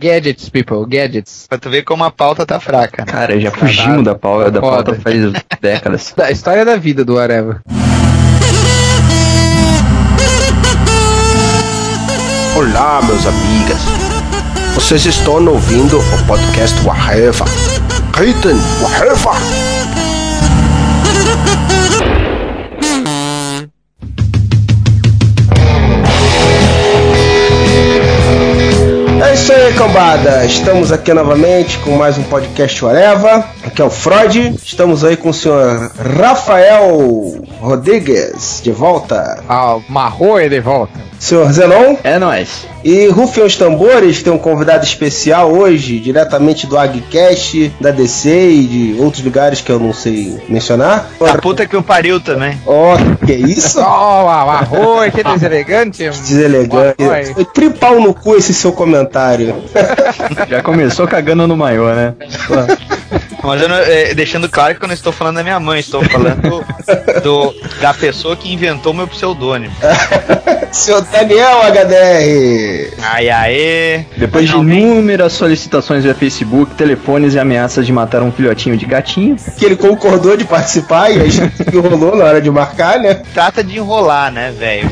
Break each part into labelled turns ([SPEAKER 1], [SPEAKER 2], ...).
[SPEAKER 1] Gadgets, people, gadgets.
[SPEAKER 2] Pra tu ver como a pauta tá fraca. Né?
[SPEAKER 3] Cara, já fugimos da pauta, da pauta faz décadas.
[SPEAKER 1] Da história da vida do Areva.
[SPEAKER 4] Olá, meus amigas. Vocês estão ouvindo o podcast Waheva. Ritten Waheva. Aí, cambada. Estamos aqui novamente com mais um podcast Oreva. Aqui é o Freud. Estamos aí com o senhor Rafael Rodrigues de volta.
[SPEAKER 1] Ah, Marroia de volta.
[SPEAKER 4] Senhor Zenon.
[SPEAKER 3] É nóis.
[SPEAKER 4] E rufem os tambores, tem um convidado especial hoje, diretamente do AgCast, da DC e de outros lugares que eu não sei mencionar.
[SPEAKER 2] A puta que o pariu também.
[SPEAKER 4] Ó, oh, que isso?
[SPEAKER 1] Ó, oh, arroz, que deselegante.
[SPEAKER 4] Deselegante. Foi tripau no cu esse seu comentário.
[SPEAKER 3] Já começou cagando no maior, né?
[SPEAKER 2] Mas eu não, é, deixando claro que eu não estou falando da minha mãe, estou falando do, da pessoa que inventou meu pseudônimo.
[SPEAKER 4] Seu Daniel HDR!
[SPEAKER 2] Ai, aê!
[SPEAKER 3] Depois de inúmeras solicitações via Facebook, telefones e ameaças de matar um filhotinho de gatinho.
[SPEAKER 4] Que ele concordou de participar e a gente enrolou na hora de marcar, né?
[SPEAKER 2] Trata de enrolar, né, velho?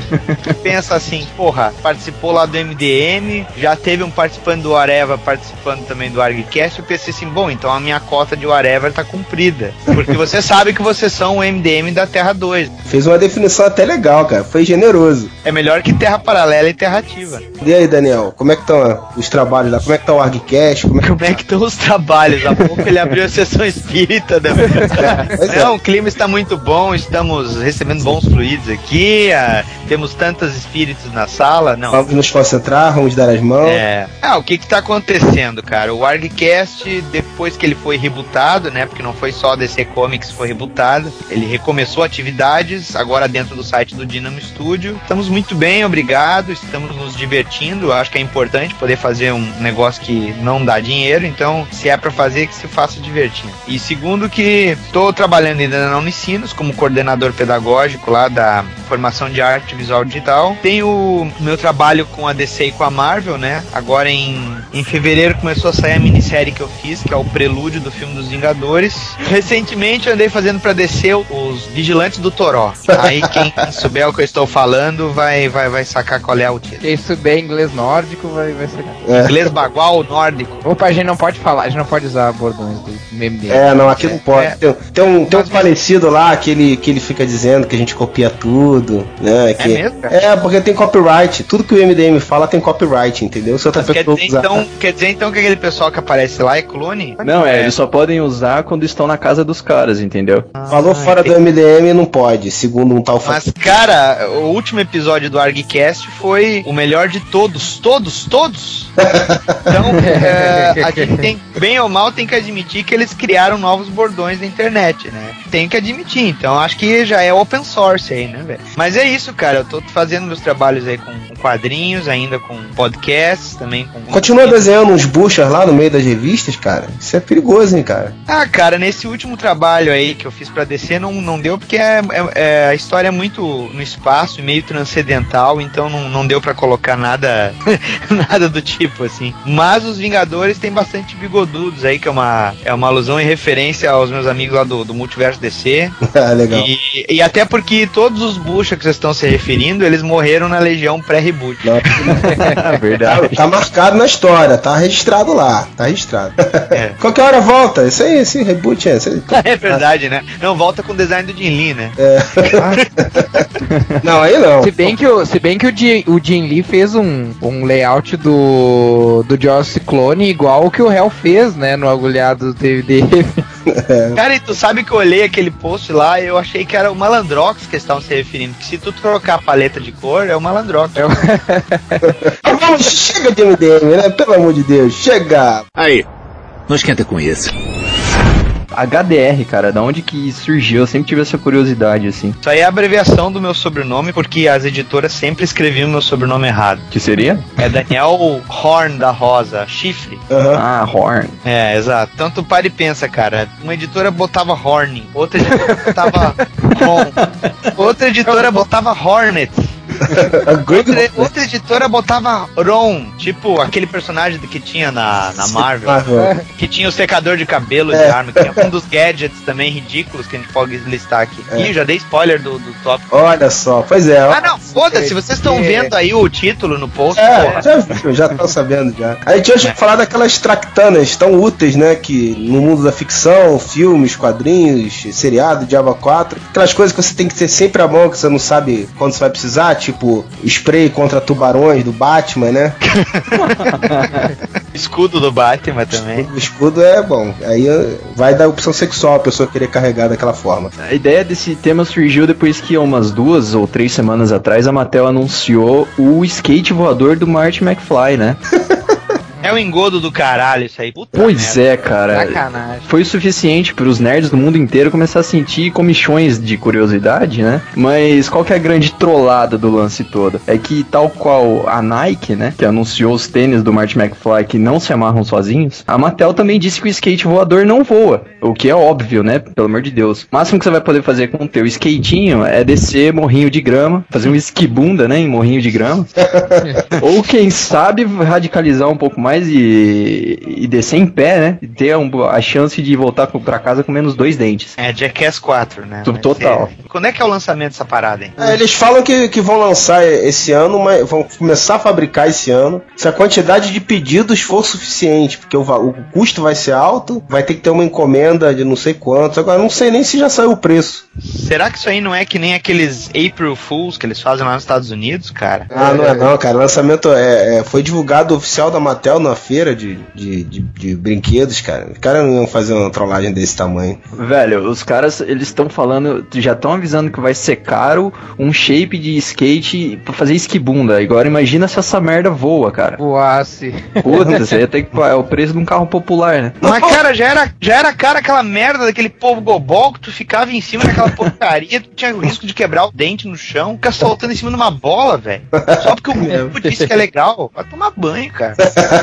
[SPEAKER 2] Pensa assim, porra, participou lá do MDM, já teve um participante do Areva participando também do ArgCast, eu pensei assim, bom, então a minha cota de whatever tá cumprida. Porque você sabe que vocês são o MDM da Terra 2.
[SPEAKER 4] Fez uma definição até legal, cara. Foi generoso.
[SPEAKER 2] É melhor que Terra Paralela e Terra Ativa.
[SPEAKER 4] E aí, Daniel, como é que estão os trabalhos lá? Como é que tá o ArgCast?
[SPEAKER 2] Como é como é que estão os trabalhos? Há pouco ele abriu a sessão espírita. Né? É, Não, o clima está muito bom, estamos recebendo bons fluidos aqui, ah, temos tantos espíritos na sala. Não.
[SPEAKER 4] Vamos nos concentrar, vamos dar as mãos.
[SPEAKER 2] É. Ah, o que que tá acontecendo, cara? O ArgCast, depois que ele foi rebootado, né? Porque não foi só a DC Comics foi rebootada. Ele recomeçou atividades, agora dentro do site do Dynamo Studio. Estamos muito bem, obrigado. Estamos nos divertindo. Acho que é importante poder fazer um negócio que não dá dinheiro. Então, se é para fazer, que se faça divertindo. E segundo, que estou trabalhando ainda na Unicinos como coordenador pedagógico lá da formação de arte visual digital. Tenho meu trabalho com a DC e com a Marvel, né? Agora em, em fevereiro começou a sair a minissérie que eu fiz, que é o prelúdio do filme dos Vingadores. Recentemente andei fazendo para descer os Vigilantes do Toró. Aí quem souber o que eu estou falando vai, vai, vai sacar qual é o título.
[SPEAKER 1] Quem souber inglês nórdico vai, vai sacar.
[SPEAKER 2] É. Inglês bagual nórdico.
[SPEAKER 1] Opa, a gente não pode falar, a gente não pode usar bordões do
[SPEAKER 4] MD. É, não, aqui não pode. É. Tem, tem, um, tem um falecido lá que ele, que ele fica dizendo que a gente copia tudo, né? Que, é mesmo? Cara? É, porque tem copyright. Tudo que o MDM fala tem copyright, entendeu? Se outra
[SPEAKER 2] pessoa quer dizer, usar... então, quer dizer então que aquele pessoal que aparece lá é clone?
[SPEAKER 3] Não, é, eles só podem usar quando estão na casa dos caras, entendeu?
[SPEAKER 4] Ah, Falou fora do MDM não pode, segundo um tal
[SPEAKER 2] Mas, cara, o último episódio do ArgCast foi o melhor de todos. Todos, todos. então, é, a gente tem, bem ou mal, tem que admitir que eles criaram novos bordões na internet, né? Tem que admitir. Então, acho que já é open source aí, né, velho? Mas é isso, cara. Eu tô fazendo meus trabalhos aí com quadrinhos, ainda com podcasts, também com.
[SPEAKER 4] Continua desenhando uns buchas lá no meio das revistas, cara. Isso é perigoso, hein, cara.
[SPEAKER 2] Ah, cara, nesse último trabalho aí que eu fiz pra DC não, não deu, porque é, é, é a história é muito no espaço, meio transcendental, então não, não deu para colocar nada nada do tipo, assim. Mas os Vingadores tem bastante bigodudos aí, que é uma, é uma alusão e referência aos meus amigos lá do, do Multiverso DC.
[SPEAKER 4] ah, legal.
[SPEAKER 2] E, e até porque todos os bucha que vocês estão se referindo, eles morreram na Legião pré-reboot.
[SPEAKER 4] Verdade. Tá, tá, marcado na história, tá registrado lá, tá registrado. É. Qualquer hora volta, isso aí, esse reboot é.
[SPEAKER 2] Aí. é verdade, né? Não, volta com o design do Jin Lee, né?
[SPEAKER 4] É. não, aí não.
[SPEAKER 1] Se bem que o, se bem que o, Jin, o Jin Lee fez um, um layout do, do Joss Clone igual o que o Hell fez, né, no agulhado do DVD.
[SPEAKER 2] É. Cara, e tu sabe que eu olhei aquele post lá e eu achei que era o Malandrox que eles estavam se referindo. Que se tu trocar a paleta de cor, é o Malandrox. É o...
[SPEAKER 4] Vamos, chega de MDM, né? Pelo amor de Deus, chega!
[SPEAKER 5] Aí, não esquenta com isso.
[SPEAKER 3] HDR, cara, da onde que surgiu? Eu sempre tive essa curiosidade, assim.
[SPEAKER 2] Isso aí é a abreviação do meu sobrenome, porque as editoras sempre escreviam meu sobrenome errado.
[SPEAKER 3] Que seria?
[SPEAKER 2] É Daniel Horn da Rosa, chifre.
[SPEAKER 3] Uhum. Ah, Horn.
[SPEAKER 2] É, exato. Tu para e pensa, cara. Uma editora botava Horn, outra editora botava Horn, outra editora botava Hornet. Outra, outra editora botava Ron, tipo aquele personagem que tinha na, na Marvel,
[SPEAKER 4] Marvel.
[SPEAKER 2] que tinha o secador de cabelo de
[SPEAKER 4] É.
[SPEAKER 2] arma, que é um dos gadgets também ridículos que a gente pode listar aqui.
[SPEAKER 4] É.
[SPEAKER 2] Ih, já dei spoiler do, do tópico.
[SPEAKER 4] Olha só, pois é.
[SPEAKER 2] Ah, não, foda-se, vocês estão vendo aí o título no post,
[SPEAKER 4] É,
[SPEAKER 2] porra.
[SPEAKER 4] já viu, já estão sabendo já. A gente hoje vai falar daquelas tractanas tão úteis, né? Que no mundo da ficção, filmes, quadrinhos, seriado, Diaba 4, aquelas coisas que você tem que ter sempre à mão, que você não sabe quando você vai precisar, tipo spray contra tubarões do Batman, né?
[SPEAKER 2] Escudo do Batman também.
[SPEAKER 4] O escudo é bom. Aí eh, vai dar opção sexual a pessoa querer carregar daquela forma.
[SPEAKER 3] A ideia desse tema surgiu depois que, há umas duas ou três semanas atrás, a Mattel anunciou o skate voador do Marty McFly, né?
[SPEAKER 2] É um engodo do caralho isso aí. Puta
[SPEAKER 3] Pois
[SPEAKER 2] merda.
[SPEAKER 3] é, cara.
[SPEAKER 1] Sacanagem.
[SPEAKER 3] Foi o suficiente para os nerds do mundo inteiro começar a sentir comichões de curiosidade, né? Mas qual que é a grande trollada do lance todo? É que tal qual a Nike, né, que anunciou os tênis do Marty McFly que não se amarram sozinhos, a Mattel também disse que o skate voador não voa, o que é óbvio, né? Pelo amor de Deus. O máximo que você vai poder fazer com o teu skatinho é descer morrinho de grama, fazer um esquibunda, né, em morrinho de grama. Ou quem sabe radicalizar um pouco mais e, e descer em pé, né? E ter um- a chance de voltar pra casa com menos dois dentes.
[SPEAKER 2] É Jackass 4, né?
[SPEAKER 3] Tu-
[SPEAKER 2] Vai
[SPEAKER 3] total.
[SPEAKER 2] ser- Quando é que é o lançamento dessa parada, hein?
[SPEAKER 4] É, eles falam que, que vão lançar esse ano, mas vão começar a fabricar esse ano. Se a quantidade de pedidos for suficiente, porque o, o custo vai ser alto, vai ter que ter uma encomenda de não sei quantos. Agora, não sei nem se já saiu o preço.
[SPEAKER 2] Será que isso aí não é que nem aqueles April Fools que eles fazem lá nos Estados Unidos, cara?
[SPEAKER 4] Ah, não é não, cara. O lançamento é, é- foi divulgado oficial da Mattel na feira de, de, de, de brinquedos, cara. Os caras não iam fazer uma trollagem desse tamanho.
[SPEAKER 3] Velho, os caras, eles estão falando, já estão avisando que vai ser caro um shape de skate pra fazer esquibunda. Agora imagina se essa merda voa, cara.
[SPEAKER 1] Voasse.
[SPEAKER 3] Puta, você ia ter que. É o preço de um carro popular, né?
[SPEAKER 2] Mas, cara, já era, já era cara aquela merda daquele povo gobol que tu ficava em cima daquela porcaria, tu tinha o risco de quebrar o dente no chão, ficar soltando em cima de uma bola, velho. Só porque o grupo disse que é legal. Vai tomar banho, cara.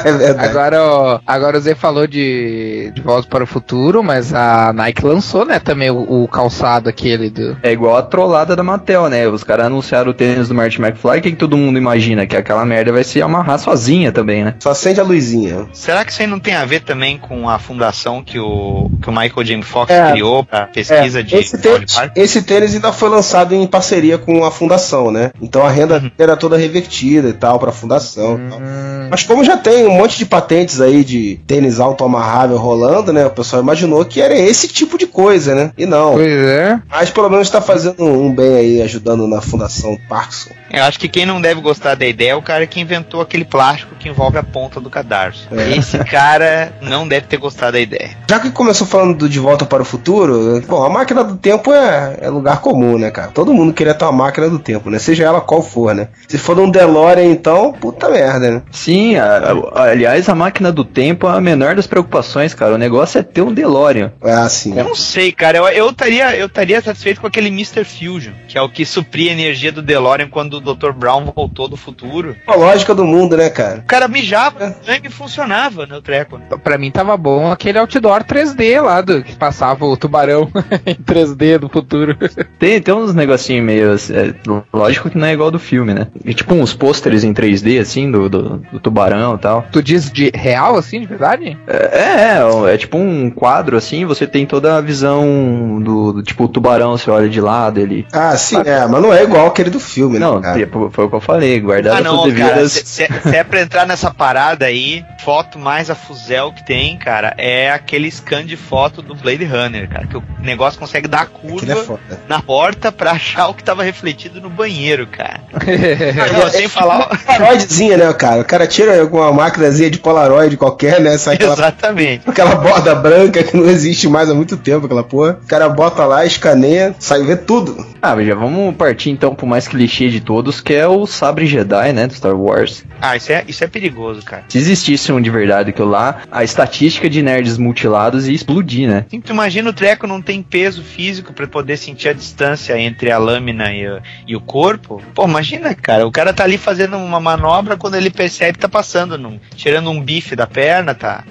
[SPEAKER 4] É verdade.
[SPEAKER 1] Agora, ó, agora o Zé falou de, de Volta para o Futuro, mas a Nike lançou, né, também o, o calçado aquele do.
[SPEAKER 3] É igual a trollada da Mattel, né? Os caras anunciaram o tênis do Martin McFly, o que, que todo mundo imagina? Que aquela merda vai se amarrar sozinha também, né?
[SPEAKER 4] Só acende a luzinha.
[SPEAKER 2] Será que isso aí não tem a ver também com a fundação que o, que o Michael James Fox
[SPEAKER 4] É.
[SPEAKER 2] criou pra pesquisa
[SPEAKER 4] É,
[SPEAKER 2] de
[SPEAKER 4] esse, tênis, esse tênis ainda foi lançado em parceria com a fundação, né? Então a renda
[SPEAKER 2] Uhum.
[SPEAKER 4] era toda revertida e tal pra fundação. e tal.
[SPEAKER 1] Hum,
[SPEAKER 4] Mas como já tem um monte de patentes aí de tênis autoamarrável rolando, né? O pessoal imaginou que era esse tipo de coisa, né? E não.
[SPEAKER 1] pois é.
[SPEAKER 4] Mas pelo menos tá fazendo um bem aí, ajudando na fundação Parkinson.
[SPEAKER 2] Eu acho que quem não deve gostar da ideia é o cara que inventou aquele plástico que envolve a ponta do cadarço.
[SPEAKER 4] É.
[SPEAKER 2] Esse cara não deve ter gostado da ideia.
[SPEAKER 4] Já que começou falando do De Volta para o Futuro, bom, a máquina do tempo é, é lugar comum, né, cara? Todo mundo queria ter uma máquina do tempo, né? Seja ela qual for, né? Se for um DeLorean, então, puta merda, né?
[SPEAKER 3] Sim, a- a- aliás, a máquina do tempo é a menor das preocupações, cara. O negócio é ter um DeLorean.
[SPEAKER 4] É assim.
[SPEAKER 2] Eu não sei, cara. Eu eu estaria eu estaria satisfeito com aquele Mr. Fusion, que é o que supria a energia do DeLorean quando o Dr. Brown voltou do futuro.
[SPEAKER 4] A lógica do mundo, né, cara?
[SPEAKER 2] O cara mijava, o sangue funcionava no treco.
[SPEAKER 1] Pra mim tava bom aquele outdoor 3D lá do que passava o tubarão em 3D do futuro.
[SPEAKER 3] Tem, tem uns negocinhos meio. é, lógico que não é igual do filme, né? E, tipo uns pôsteres em 3D, assim, do, do, do tubarão e tal.
[SPEAKER 1] Tu diz de real assim, de verdade?
[SPEAKER 3] É, é, é tipo um quadro, assim, você tem toda a visão do, do tipo o tubarão, você olha de lado, ele.
[SPEAKER 4] Ah, sim, é, mas não é igual aquele do filme, né?
[SPEAKER 3] Não,
[SPEAKER 4] cara?
[SPEAKER 3] tipo, foi o que eu falei, guardado
[SPEAKER 2] Ah, não, cara.
[SPEAKER 3] devidas.
[SPEAKER 2] Se, se- se é pra entrar nessa parada aí, foto mais a fuzel que tem, cara, é aquele scan de foto do Blade Runner, cara. Que o negócio consegue dar
[SPEAKER 4] Aquele
[SPEAKER 2] curva
[SPEAKER 4] é foda.
[SPEAKER 2] na porta pra achar o que tava refletido no banheiro, cara.
[SPEAKER 4] É,
[SPEAKER 2] sem falar.
[SPEAKER 4] Polaroidzinha, né, cara? O cara tira alguma maquinazinha de Polaroid qualquer, né? Sai aquela,
[SPEAKER 2] Exatamente.
[SPEAKER 4] aquela borda branca que não existe mais há muito tempo, aquela porra. O cara bota lá, escaneia, sai vê tudo.
[SPEAKER 3] Ah, mas já vamos partir então pro mais clichê de todos, que é o Sabre Jedi, né, do Star Wars.
[SPEAKER 2] Ah, isso é, isso é perigoso, cara.
[SPEAKER 3] Se existisse um de verdade aquilo lá, a estatística de nerds mutilados ia explodir, né?
[SPEAKER 2] Assim, tu imagina o treco não tem peso físico pra poder sentir a distância entre a lâmina e, o- e o corpo. Pô, imagina, cara, o cara tá ali fazendo uma manobra quando ele percebe que tá passando num tirando um bife da perna, tá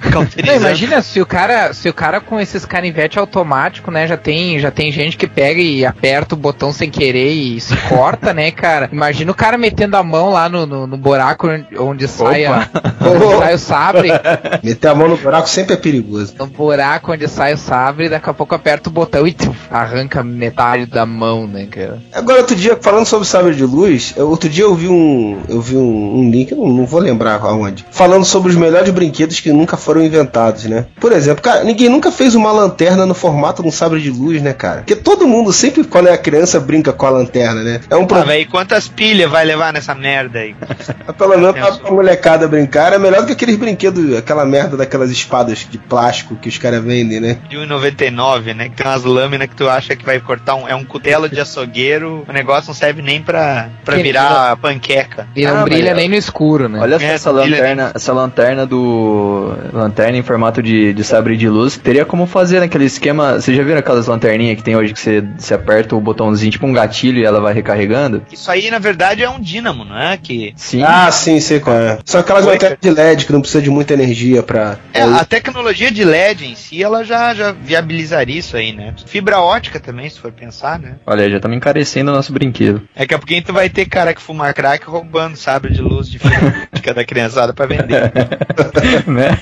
[SPEAKER 1] Não, imagina se o cara, se o cara com esses canivete automático, né, já tem, já tem gente que pega e aperta o botão sem querer e se corta, né, cara? Imagina o cara metendo a mão lá no, no, no buraco onde sai, a, onde sai o sabre,
[SPEAKER 4] Meter a mão no buraco sempre é perigoso.
[SPEAKER 1] no buraco onde sai o sabre, daqui a pouco aperta o botão e tuf, arranca metade da mão, né, cara?
[SPEAKER 4] Agora, outro dia, falando sobre sabre de luz, eu- outro dia eu vi um, eu vi um, um link, eu não, não vou lembrar aonde, falando sobre os melhores brinquedos que nunca foram inventados, né? Por exemplo, cara, ninguém nunca fez uma lanterna no formato de um sabre de luz, né, cara? Porque todo mundo sempre, quando é criança, brinca com a lanterna, né? É um
[SPEAKER 2] Ah,
[SPEAKER 4] problema.
[SPEAKER 2] velho, quantas pilhas vai levar nessa merda aí?
[SPEAKER 4] Pelo menos pra, pra molecada brincar, é melhor do que aqueles brinquedos, aquela merda daquelas espadas de plástico que os caras vendem, né?
[SPEAKER 2] De 1,99, né? Que tem umas lâminas que tu acha que vai cortar um. É um cutelo de açougueiro. O negócio não serve nem pra, pra virar panqueca.
[SPEAKER 1] E não
[SPEAKER 3] Ah,
[SPEAKER 1] brilha
[SPEAKER 3] mas-
[SPEAKER 1] nem no escuro, né?
[SPEAKER 3] Olha só
[SPEAKER 2] É,
[SPEAKER 3] essa lanterna, essa lanterna do. Lanterna em formato de, de sabre de luz. Teria como fazer naquele esquema. Vocês já viram aquelas lanterninhas que tem hoje que você, você aperta o botãozinho, tipo um gatilho e ela vai recarregando?
[SPEAKER 2] Isso aí, na verdade, é um dínamo, não é? Que.
[SPEAKER 3] Sim.
[SPEAKER 4] Ah, sim, sei qual é. São aquelas lanternas de LED que não precisa de muita energia pra.
[SPEAKER 2] É, a tecnologia de LED em si, ela já, já viabilizaria isso aí, né? Fibra ótica também, se for pensar, né?
[SPEAKER 3] Olha, já estamos encarecendo o nosso brinquedo.
[SPEAKER 2] Daqui a pouquinho tu vai ter cara que fuma crack roubando sabre de luz de fibra ótica da criançada pra vender.
[SPEAKER 3] né?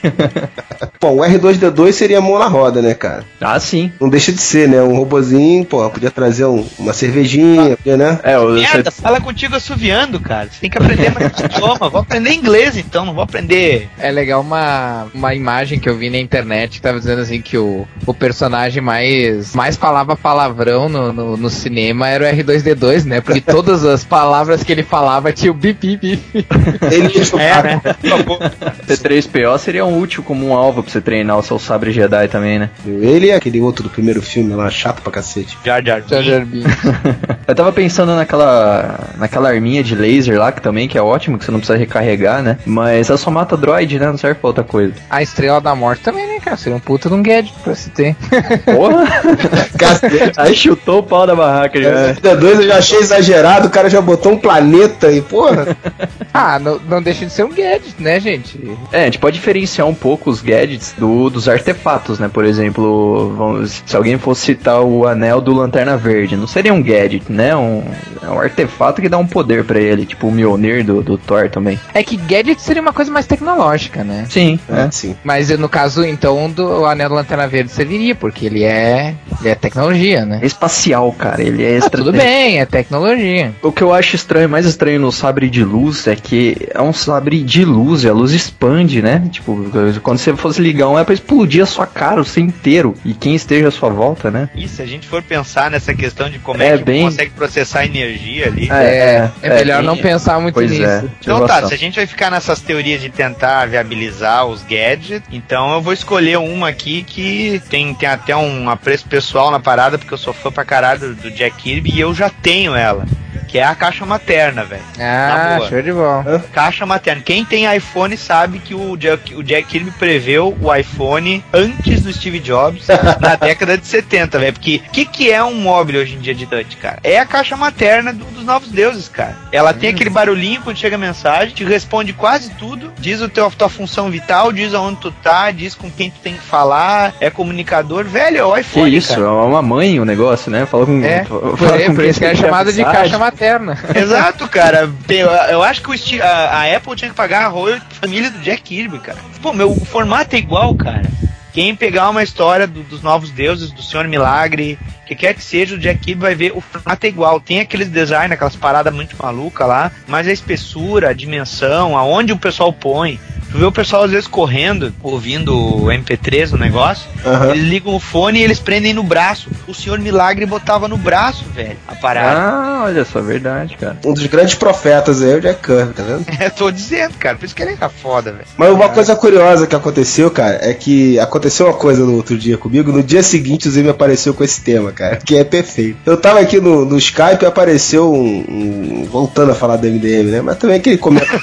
[SPEAKER 4] Bom, o R2D2 seria mão na roda, né, cara?
[SPEAKER 3] ah, sim.
[SPEAKER 4] Não deixa de ser, né? Um robozinho, pô, podia trazer um- uma cervejinha, podia, né?
[SPEAKER 3] É, o,
[SPEAKER 2] Merda, fala contigo assoviando, cara. Você tem que aprender mais idioma. Vou aprender inglês então, não vou aprender.
[SPEAKER 1] É legal uma, uma imagem que eu vi na internet que tava dizendo assim que o, o personagem mais, mais falava palavrão no, no, no cinema era o R2D2, né? Porque todas as palavras que ele falava tinha o bip bip bip.
[SPEAKER 4] Ele
[SPEAKER 2] É, né?
[SPEAKER 3] C3PO seria um útil como um alvo pra você treinar o seu sabre Jedi também, né?
[SPEAKER 4] Ele e aquele outro do primeiro filme lá, chato pra cacete.
[SPEAKER 2] Jar Jar
[SPEAKER 1] Jar. Jar.
[SPEAKER 3] Eu tava pensando naquela naquela arminha de laser lá, que também que é ótimo, que você não precisa recarregar, né? Mas ela só mata droid, né? Não serve pra outra coisa.
[SPEAKER 1] A Estrela da Morte também, né, cara? Seria um puta de um gadget pra se ter.
[SPEAKER 3] Porra!
[SPEAKER 4] Cacete.
[SPEAKER 3] Aí chutou o pau da barraca já.
[SPEAKER 4] R2D2 eu já achei exagerado, o cara já botou um planeta e, porra.
[SPEAKER 1] Ah, não, não deixa de ser um gadget, né, gente?
[SPEAKER 3] É, a gente pode diferenciar um pouco os gadgets do, dos artefatos, né? Por exemplo, vamos, se alguém fosse citar o anel do Lanterna Verde, não seria um gadget, né? Um, é um artefato que dá um poder pra ele, tipo o Mjolnir do, do Thor também.
[SPEAKER 1] É que gadget seria uma coisa mais tecnológica, né?
[SPEAKER 3] Sim,
[SPEAKER 4] É, sim.
[SPEAKER 1] Mas no caso, então, do Anel da Lanterna Verde serviria, porque ele é, ele é tecnologia, né?
[SPEAKER 3] É espacial, cara. Ele é
[SPEAKER 1] Ah,
[SPEAKER 3] extra.
[SPEAKER 1] tudo bem, é tecnologia.
[SPEAKER 3] O que eu acho estranho, mais estranho no sabre de luz é que é um sabre de luz e a luz expande, né? Tipo, quando você fosse ligar um é pra explodir a sua cara, o seu inteiro. E quem esteja à sua volta, né?
[SPEAKER 2] E se a gente for pensar nessa questão de como
[SPEAKER 3] É,
[SPEAKER 2] é, que
[SPEAKER 3] bem-
[SPEAKER 2] consegue processar energia ali.
[SPEAKER 1] É, é, melhor
[SPEAKER 3] bem-
[SPEAKER 1] não pensar muito
[SPEAKER 3] Pois
[SPEAKER 1] nisso.
[SPEAKER 3] é.
[SPEAKER 2] Então tá, se a gente vai ficar nessas teorias de tentar viabilizar os gadgets, então eu vou escolher uma aqui que tem, tem até um apreço pessoal na parada, porque eu sou fã pra caralho do, do Jack Kirby e eu já tenho ela. Que é a caixa materna, velho.
[SPEAKER 1] Ah, show de bola.
[SPEAKER 2] Caixa materna. Quem tem iPhone sabe que o Jack, o Jack Kirby preveu o iPhone antes do Steve Jobs, na década de 70, velho. Porque o que, que é um móvel hoje em dia de touch, cara? É a caixa materna do- dos novos deuses, cara. Ela tem aquele barulhinho quando chega a mensagem, te responde quase tudo, diz o teu, tua função vital, diz aonde tu tá, diz com quem tu tem que falar, é comunicador. Velho, é o
[SPEAKER 3] Que
[SPEAKER 2] iPhone,
[SPEAKER 3] isso,
[SPEAKER 2] cara.
[SPEAKER 3] é uma mãe o negócio, né? Fala com.
[SPEAKER 1] É,
[SPEAKER 3] fala
[SPEAKER 1] por,
[SPEAKER 3] com
[SPEAKER 1] por
[SPEAKER 3] quem
[SPEAKER 1] isso que é chamada de caixa materna.
[SPEAKER 2] Exato, cara. Eu, acho que Steve- a, a Apple tinha que pagar a royalty da família do Jack Kirby, cara. Pô, meu, o formato é igual, cara. Quem pegar uma história do- dos novos deuses, do Senhor Milagre, que quer que seja, o Jack Kirby vai ver o formato é igual. Tem aqueles design, aquelas paradas muito malucas lá, mas a espessura, a dimensão, aonde o pessoal põe. Tu vê o pessoal às vezes correndo, ouvindo o MP3 no negócio,
[SPEAKER 4] Aham.
[SPEAKER 2] eles ligam o fone e eles prendem no braço. O Senhor Milagre botava no braço, velho, a parada.
[SPEAKER 3] Ah, olha só, verdade, cara.
[SPEAKER 4] Um dos grandes profetas aí é o Jack Kirby, tá vendo?
[SPEAKER 2] É, tô dizendo, cara. Por isso que ele tá foda, velho.
[SPEAKER 4] Mas uma coisa curiosa que aconteceu, cara, é que aconteceu uma coisa no outro dia comigo. No dia seguinte, o Zé me apareceu com esse tema, cara, que é perfeito. Eu tava aqui no, no Skype e apareceu um, um- Voltando a falar do MDM, né? Mas também aquele comentário.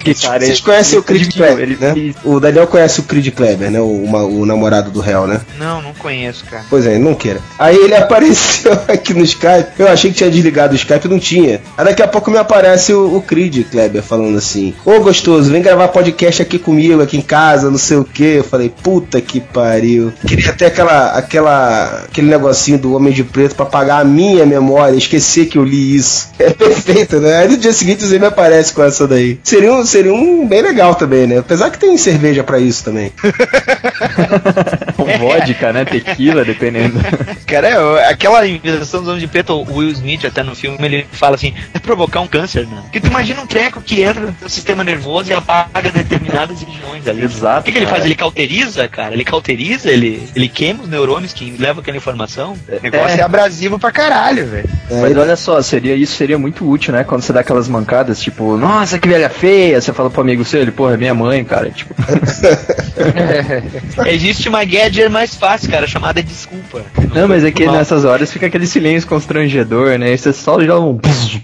[SPEAKER 3] Que
[SPEAKER 4] Vocês conhecem o
[SPEAKER 3] dividiu,
[SPEAKER 4] Kleber,
[SPEAKER 3] ele
[SPEAKER 4] né? O Daniel conhece o Creed Kleber, né? O, uma- o namorado do réu, né?
[SPEAKER 2] Não, não conheço, cara.
[SPEAKER 4] Pois é, não queira. Aí ele apareceu aqui no Skype. Eu achei que tinha desligado o Skype, não tinha. Aí daqui a pouco me aparece o, o Creed Kleber falando assim: Ô gostoso, vem gravar podcast aqui comigo, aqui em casa, não sei o que. Eu falei, puta que pariu. Queria até aquela, aquela, aquele negocinho do Homem de Preto pra apagar a minha memória, esquecer que eu li isso. É perfeito, né? Aí no dia seguinte você me aparece com essa daí. Seria um, seria um bem legal também, né? Apesar que tem cerveja pra isso também.
[SPEAKER 3] com vodka, né? Tequila, dependendo.
[SPEAKER 2] Cara, é, aquela invenção dos homens de preto, o Will Smith até no filme, ele fala assim, é provocar um câncer, né? Porque tu imagina um treco que entra no teu sistema nervoso e apaga determinadas regiões ali.
[SPEAKER 3] Exato,
[SPEAKER 2] O que, que ele faz? Ele cauteriza, cara? Ele cauteriza, ele, ele queima os neurônios que levam aquela informação. O negócio
[SPEAKER 3] É.
[SPEAKER 2] é, abrasivo pra caralho, velho.
[SPEAKER 3] Mas olha só, seria isso seria muito útil, né? Quando você dá aquelas mancadas, tipo, nossa, que velha feia, você fala pro amigo seu, ele, porra, é minha mãe, cara. Tipo,
[SPEAKER 2] Existe uma gadget mais fácil, cara, chamada desculpa.
[SPEAKER 3] não, mas é que
[SPEAKER 2] Mal.
[SPEAKER 3] nessas horas fica aquele silêncio constrangedor, né? E você só já um.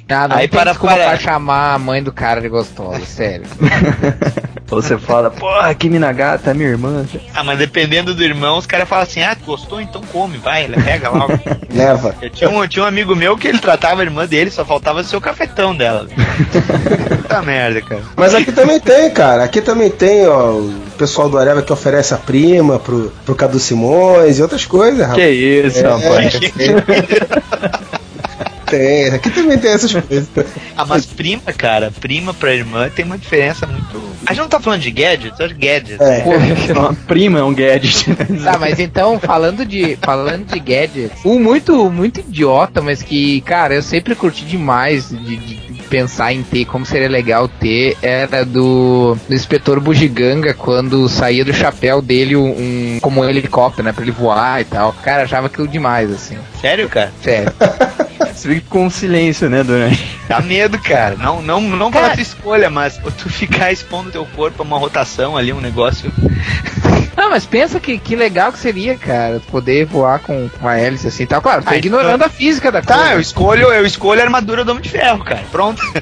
[SPEAKER 1] Ah, não
[SPEAKER 2] Aí para-
[SPEAKER 1] desculpa
[SPEAKER 2] para-
[SPEAKER 1] pra chamar a mãe do cara de gostosa, sério.
[SPEAKER 3] Ou você fala, porra, que mina gata, é minha irmã.
[SPEAKER 2] Ah, mas dependendo do irmão, os caras falam assim, ah, gostou? Então come, vai, pega logo.
[SPEAKER 4] Leva.
[SPEAKER 2] Eu tinha, um, eu tinha um amigo meu que ele tratava a irmã dele, só faltava ser o cafetão dela. Puta merda, cara.
[SPEAKER 4] Mas aqui também tem, cara. Aqui também tem, ó, o pessoal do Areva que oferece a prima pro, pro Cadu Simões e outras coisas,
[SPEAKER 3] Que
[SPEAKER 4] rapaz.
[SPEAKER 3] isso,
[SPEAKER 4] É.
[SPEAKER 3] rapaz.
[SPEAKER 4] Tem, aqui também tem essas coisas.
[SPEAKER 2] Ah, mas prima, cara, prima pra irmã tem uma diferença muito. A gente não tá falando de gadgets, é gadgets.
[SPEAKER 4] É.
[SPEAKER 3] Uma prima é um gadget.
[SPEAKER 1] Tá, mas então, falando de, falando de gadgets, um muito, muito idiota, mas que, cara, eu sempre curti demais de, de pensar em ter, como seria legal ter, era do, do inspetor Bugiganga, quando saía do chapéu dele um, um- como um helicóptero, né, pra ele voar e tal. Cara, achava aquilo demais, assim.
[SPEAKER 2] Sério, cara?
[SPEAKER 1] Sério.
[SPEAKER 3] Você fica com silêncio, né, durante.
[SPEAKER 2] Dá medo, cara. Não, não, não pela
[SPEAKER 1] Cara.
[SPEAKER 2] tua escolha, mas tu ficar expondo teu corpo a uma rotação ali, um negócio.
[SPEAKER 1] Não, mas pensa que, que legal que seria, cara, poder voar com uma hélice assim e tal. Claro, tô
[SPEAKER 2] Ah,
[SPEAKER 1] ignorando a física da
[SPEAKER 2] Tá,
[SPEAKER 1] coisa.
[SPEAKER 2] eu escolho, eu escolho a armadura do Homem de Ferro, cara. Pronto.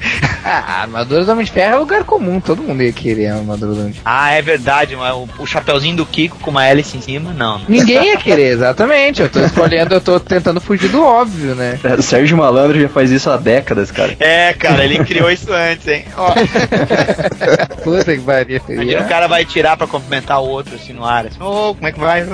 [SPEAKER 1] Ah, a armadura do Homem de Ferro é lugar comum, todo mundo ia querer a armadura do Homem de Ferro.
[SPEAKER 2] Ah, é verdade, mas o, o chapeuzinho do Kiko com uma hélice em cima, não.
[SPEAKER 1] Ninguém ia querer, exatamente. Eu tô escolhendo, eu tô tentando fugir do óbvio, né?
[SPEAKER 3] O Sérgio Malandro já faz isso há décadas, cara.
[SPEAKER 2] É, cara, ele criou isso antes, hein? Ó,
[SPEAKER 1] Puta que pariu.
[SPEAKER 2] imagina o cara vai tirar pra cumprimentar o outro assim no ar. Assim, Ô, como é que vai?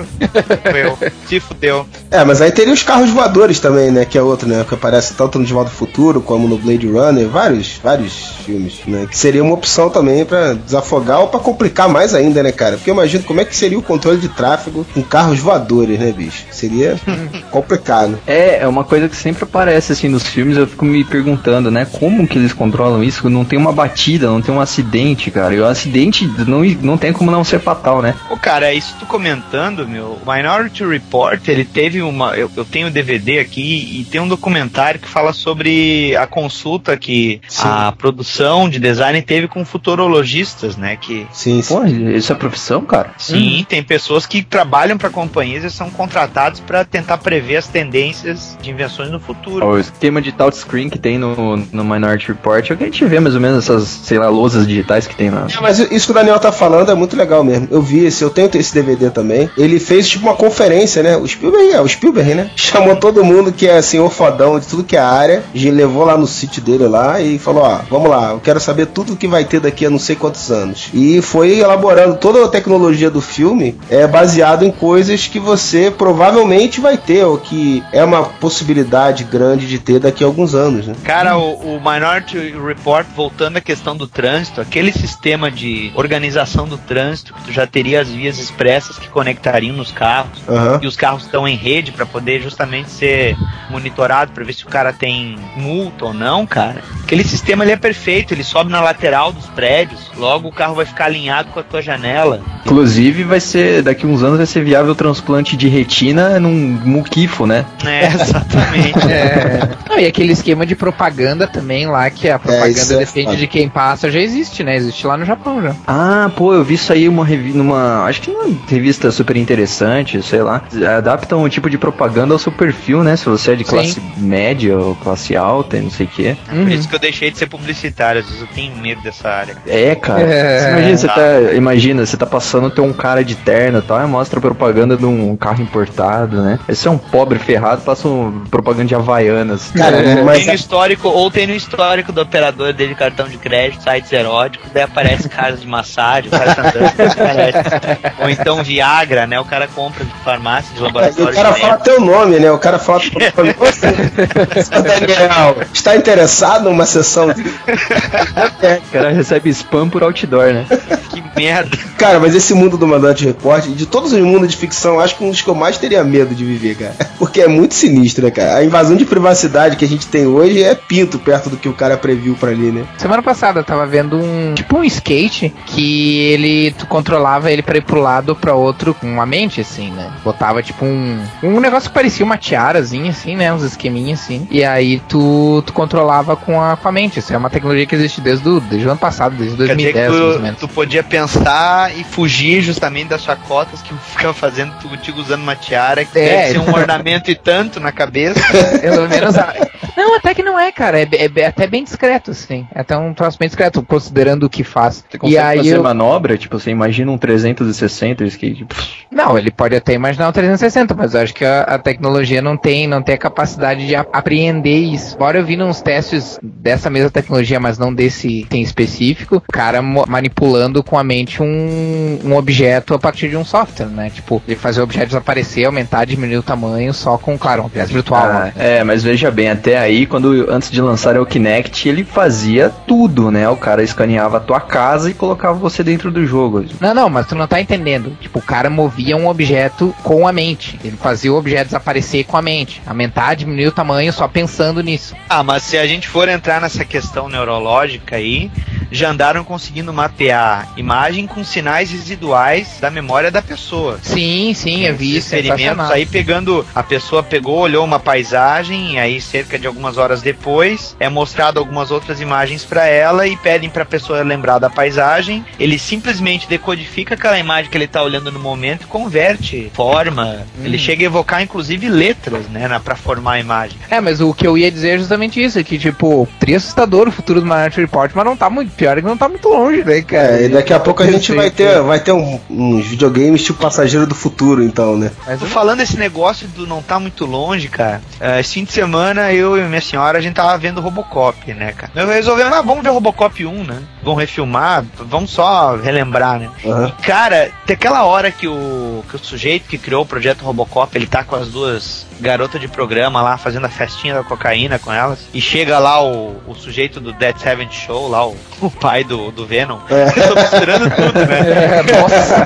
[SPEAKER 2] Se fudeu.
[SPEAKER 4] É, mas aí teria os carros voadores também, né? Que é outro, né? Que aparece tanto no De Volta ao Futuro como no Blade Runner, vários, vários filmes, né? Que seria uma opção também pra desafogar ou pra complicar mais ainda, né, cara? Porque eu imagino como é que seria o controle de tráfego com carros voadores, né, bicho? Seria complicado.
[SPEAKER 3] É, é uma coisa que sempre aparece assim nos filmes, eu fico me perguntando, né? Como que eles controlam isso? Não tem uma batida, não tem um acidente, cara. E o acidente não, não tem como não ser fatal, né?
[SPEAKER 2] Ô, cara, isso tu comentando, meu, o Minority Report, ele teve uma. Eu, eu tenho o DVD aqui e tem um documentário que fala sobre a consulta que
[SPEAKER 4] Sim.
[SPEAKER 2] a produção de design teve com futurologistas, né? Que
[SPEAKER 4] Sim, sim.
[SPEAKER 3] Pô, isso é profissão, cara?
[SPEAKER 2] sim, tem pessoas que trabalham para companhias e são contratados para tentar prever as tendências de invenções no futuro.
[SPEAKER 3] O esquema de touchscreen que tem no, no Minority Report é o que a gente vê mais ou menos essas, sei lá, lousas digitais que tem lá.
[SPEAKER 4] É, mas isso que o Daniel tá falando é muito legal mesmo. Eu vi esse, eu tenho esse DVD também. Ele fez tipo uma conferência, né? O Spielberg, é, o Spielberg, né? Chamou todo mundo que é o fodão de tudo que é área, levou lá no sítio dele lá e falou: Ó, vamos lá, eu quero saber tudo que vai ter daqui a não sei quantos anos. E foi elaborando toda a tecnologia do filme, é baseado em coisas que você provavelmente vai ter, ou que é uma possibilidade grande de ter daqui a alguns anos, né?
[SPEAKER 2] Cara, o, o Minority Report, voltando à questão do trânsito, aquele sistema de organização do trânsito, que tu já teria as vias expressas que conectariam nos carros,
[SPEAKER 4] Aham.
[SPEAKER 2] e os carros estão em rede para poder justamente ser monitorado para ver se o cara tem multa ou não, cara. Aquele sistema ele é perfeito, ele sobe na lateral dos prédios, logo o carro vai ficar alinhado com a tua janela.
[SPEAKER 3] Inclusive, vai ser, daqui uns anos vai ser viável o transplante de retina num muquifo, né?
[SPEAKER 2] É, exatamente.
[SPEAKER 1] É. Não, e aquele esquema de propaganda também lá, que a propaganda
[SPEAKER 4] isso é
[SPEAKER 1] depende
[SPEAKER 4] foda.
[SPEAKER 1] de quem passa, já existe, né? Existe lá no Japão já.
[SPEAKER 3] Ah, pô, eu vi isso aí uma revi numa. Acho que não uma revista super interessante, sei lá. Adaptam um tipo de propaganda ao seu perfil, né? Se você é de classe
[SPEAKER 1] Sim.
[SPEAKER 3] média ou classe alta e não sei o quê.
[SPEAKER 1] Uhum.
[SPEAKER 2] Por isso que eu deixei de ser publicitário, às vezes eu tenho medo dessa área.
[SPEAKER 3] É, cara.
[SPEAKER 1] É.
[SPEAKER 3] Você imagina, você tá, imagina, você tá passando, tem um cara de terno e tal, e mostra propaganda de um carro importado, né? Esse é um pobre ferrado, passa um propaganda de Havaianas.
[SPEAKER 4] Cara,
[SPEAKER 1] É.
[SPEAKER 4] mas
[SPEAKER 2] Tem no histórico, ou tem no histórico do operador dele de cartão de crédito, sites eróticos, daí aparece casas de massagem, o cara tá andando, aparece. Ou então Viagra, né? O cara compra de farmácia, de laboratório.
[SPEAKER 4] o cara
[SPEAKER 2] de
[SPEAKER 4] fala teu nome, né? O cara fala teu nome. Você, seu Daniel, está interessado numa sessão?
[SPEAKER 3] O cara recebe spam por outdoor, né?
[SPEAKER 2] Que merda.
[SPEAKER 4] Cara, mas esse mundo do Mandante Repórter, de todos os mundos de ficção, acho que um dos que eu mais teria medo de viver, cara. Porque é muito sinistro, né, cara? A invasão de privacidade que a gente tem hoje é pinto perto do que o cara previu pra ali, né?
[SPEAKER 1] Semana passada eu tava vendo um tipo um skate que ele tu controlava ele pra ir pro lado ou pra outro com a mente assim, né? Botava tipo um um negócio que parecia uma tiarazinha assim, né? Uns esqueminhas assim. E aí tu, tu controlava com a, com a mente. Isso é uma tecnologia que existe desde o, desde o ano passado, desde
[SPEAKER 2] Quer dizer
[SPEAKER 1] 2010, mais ou
[SPEAKER 2] que
[SPEAKER 1] menos.
[SPEAKER 2] tu, tu podia pensar e fugir justamente das chacotas que ficam fazendo tu contigo usando uma tiara que
[SPEAKER 1] É.
[SPEAKER 2] deve ser um ornamento e tanto na cabeça.
[SPEAKER 1] Pelo menos. a- Não, até que não é, cara. É, é- é até bem discreto, assim. É até um troço bem discreto, considerando o que faz.
[SPEAKER 3] Você consegue
[SPEAKER 1] e aí
[SPEAKER 3] fazer
[SPEAKER 1] eu...
[SPEAKER 3] manobra, tipo, você imagina um 360 skate. pff,
[SPEAKER 1] Não, ele pode até imaginar o 360, mas eu acho que a, a tecnologia não tem, não tem a capacidade de apreender isso. Embora eu vi uns testes dessa mesma tecnologia, mas não desse item específico, o cara manipulando com a mente um, um objeto a partir de um software, né? Tipo, ele fazer o objeto desaparecer, aumentar, diminuir o tamanho só com, claro, um objeto virtual.
[SPEAKER 3] Ah,
[SPEAKER 1] né?
[SPEAKER 3] é, mas veja bem, até aí, quando antes de lançar o Kinect, ele fazia tudo, né? O cara escaneava a tua casa e colocava você dentro do jogo.
[SPEAKER 1] Não, não, mas tu não tá entendendo. Tipo, o cara movia um objeto com a mente. Ele fazia o objeto desaparecer com a mente. Aumentar, diminuir o tamanho só pensando nisso.
[SPEAKER 2] Ah, mas se a gente for entrar nessa questão neurológica aí, já andaram conseguindo mapear imagem com sinais residuais da memória da pessoa.
[SPEAKER 1] Sim, sim, eu vi isso. é
[SPEAKER 2] experimentos aí pegando a pessoa pegou olhou uma paisagem e aí cerca de algumas horas depois é mostrado algumas outras imagens para ela e pedem para a pessoa lembrar da paisagem ele simplesmente decodifica aquela imagem que ele tá olhando no momento e converte forma ele chega a evocar inclusive letras né para formar a imagem
[SPEAKER 1] É, mas o que eu ia dizer é justamente isso, que, tipo, seria assustador o futuro do Minority Report, mas não tá muito pior, é que não tá muito longe, né, cara?
[SPEAKER 4] É, e daqui a pouco a gente vai ter, vai ter um- uns videogames tipo Passageiro do Futuro, então, né?
[SPEAKER 1] Mas
[SPEAKER 2] falando esse negócio do não tá muito longe, cara. É, esse fim de semana, eu e minha senhora, a gente tava vendo Robocop, né, cara? Eu resolvi, ah, vamos ver Robocop 1, né? Vamos refilmar, vamos só relembrar, né?
[SPEAKER 4] Aham.
[SPEAKER 2] E, cara, tem aquela hora que o, que o sujeito que criou o projeto Robocop, ele tá com as duas garotas de programa lá, fazendo a festinha da cocaína com elas, e chega lá o, o sujeito do Dead Seventh Show, lá, o, o pai do, do Venom. Eu tô misturando tudo, né?
[SPEAKER 1] É, nossa.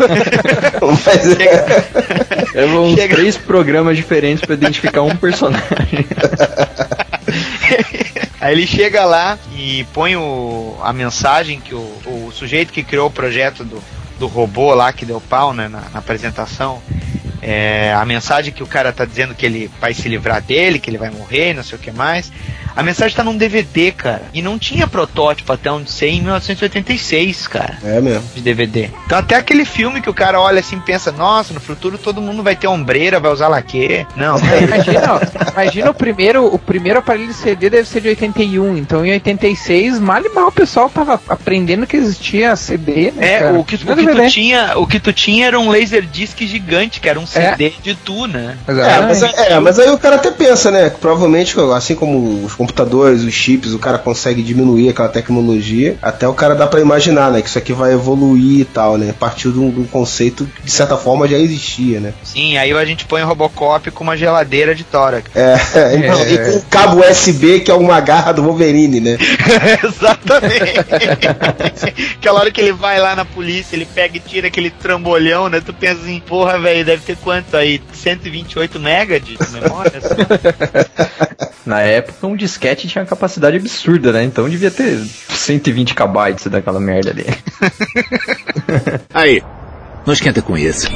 [SPEAKER 4] Mas,
[SPEAKER 2] Chega-
[SPEAKER 3] Leva uns
[SPEAKER 2] Chega-
[SPEAKER 3] três programas diferentes pra identificar um personagem.
[SPEAKER 2] Aí ele chega lá e põe o, a mensagem que o, o sujeito que criou o projeto do, do robô lá que deu pau né, na, na apresentação. É, a mensagem que o cara tá dizendo que ele vai se livrar dele, que ele vai morrer, não sei o que mais. A mensagem tá num DVD, cara. E não tinha protótipo até onde sei em 1986, cara
[SPEAKER 4] é mesmo.
[SPEAKER 2] de DVD. Então até aquele filme que o cara olha assim e pensa, nossa, no futuro todo mundo vai ter ombreira, vai usar laque. Não,
[SPEAKER 1] É, imagina, ó, imagina o primeiro, o primeiro aparelho de CD deve ser de 81, então em 86, mal e mal o pessoal tava aprendendo que existia CD, né,
[SPEAKER 2] É,
[SPEAKER 1] cara?
[SPEAKER 2] o que, o
[SPEAKER 1] Tinha
[SPEAKER 2] que tu tinha, o que tu tinha era um laser disc gigante, que era um CD de tu, né?
[SPEAKER 4] É mas,
[SPEAKER 1] Exatamente.
[SPEAKER 4] é, mas aí o cara até pensa, né? Provavelmente, assim como os computadores, os chips, o cara consegue diminuir aquela tecnologia, até o cara dá pra imaginar, né? Que isso aqui vai evoluir e tal, né? Partiu de um, de um conceito que, de certa forma, já existia, né?
[SPEAKER 2] Sim, aí a gente põe o Robocop com uma geladeira de tórax.
[SPEAKER 4] É,
[SPEAKER 1] É.
[SPEAKER 4] e com o cabo USB, que é uma garra do Wolverine, né?
[SPEAKER 2] Exatamente. Aquela hora que ele vai lá na polícia, ele pega e tira aquele trambolhão, né? Tu pensa assim, porra, velho, deve ter quanto aí? 128 mega de memória?
[SPEAKER 3] Na época, um disquete tinha capacidade absurda, né? Então devia ter 120 KB daquela merda ali.
[SPEAKER 5] Aí, não esquenta com isso.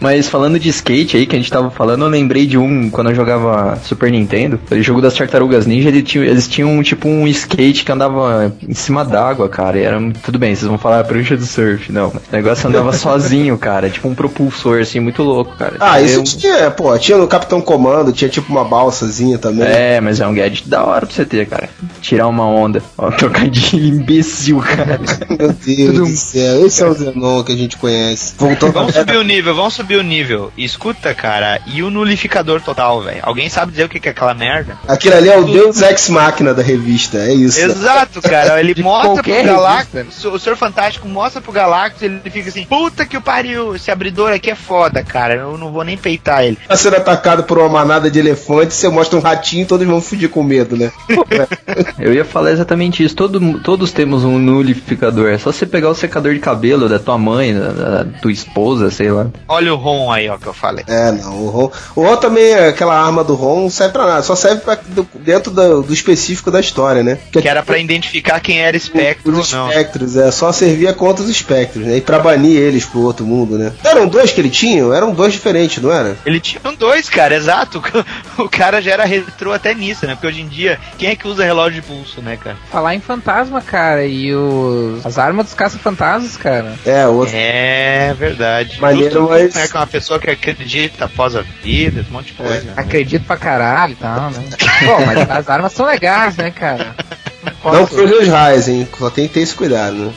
[SPEAKER 3] Mas falando de skate aí, que a gente tava falando, eu lembrei de um, quando eu jogava Super Nintendo, o jogo das Tartarugas Ninja, eles tinham, eles tinham tipo um skate que andava em cima d'água, cara, e era, tudo bem, vocês vão falar a prancha do surf, não, o negócio andava sozinho, cara, tipo um propulsor, assim, muito louco, cara.
[SPEAKER 4] Ah, isso
[SPEAKER 3] Eu-
[SPEAKER 4] tinha, pô, tinha no Capitão Comando, tinha tipo uma balsazinha também.
[SPEAKER 3] É, mas é um gadget da hora pra você ter, cara. Tirar uma onda. Ó, trocadilho imbecil, cara.
[SPEAKER 4] Meu Deus do céu, esse é o Zenon que a gente conhece. Voltando
[SPEAKER 2] Vamos subir o nível, vamos subir o nível. Escuta, cara, e o nulificador total, velho? Alguém sabe dizer o que que é aquela merda?
[SPEAKER 4] Aquilo ali é o Deus Ex Máquina da revista, é isso.
[SPEAKER 2] Exato, cara. Ele
[SPEAKER 1] De
[SPEAKER 2] mostra pro Galactus,
[SPEAKER 1] revista.
[SPEAKER 2] o Senhor Fantástico mostra pro Galactus, ele fica assim, puta que o pariu, esse abridor aqui é foda, cara. Eu não vou nem peitar ele.
[SPEAKER 4] Tá sendo atacado por uma manada de elefantes, você mostra um ratinho e todos vão fugir com medo, né?
[SPEAKER 3] Eu ia falar exatamente isso. Todo, todos temos um nulificador. É só você pegar o secador de cabelo da tua mãe, da, da tua esposa, sei lá.
[SPEAKER 2] Olha o Ron aí, ó, que eu falei.
[SPEAKER 4] É, não. O Ron, o Ron também, aquela arma do Ron, não serve pra nada. Só serve pra, do- dentro do, do específico da história, né?
[SPEAKER 2] Que era pra identificar quem era espectro
[SPEAKER 4] Os
[SPEAKER 2] não.
[SPEAKER 4] espectros, é, só servia contra os espectros, né? E pra banir eles pro outro mundo, né? Eram dois que ele tinha? Eram dois diferentes, não era?
[SPEAKER 2] Ele tinha um dois, cara, exato. O cara já era retrô até nisso, né? Porque hoje em dia, quem é que usa relógio de pulso, né, cara?
[SPEAKER 1] Falar em fantasma, cara, e os, as armas dos caça-fantasmas, cara.
[SPEAKER 4] É, o outro.
[SPEAKER 2] É verdade.
[SPEAKER 4] Maneiro,
[SPEAKER 2] Justo, né, que é uma pessoa que acredita após a vida, um monte de coisa. né?
[SPEAKER 1] Acredito pra caralho e tal, né? Pô, mas as armas são legais, né, cara? Não
[SPEAKER 4] os raios, hein? Só tem que ter esse cuidado, né?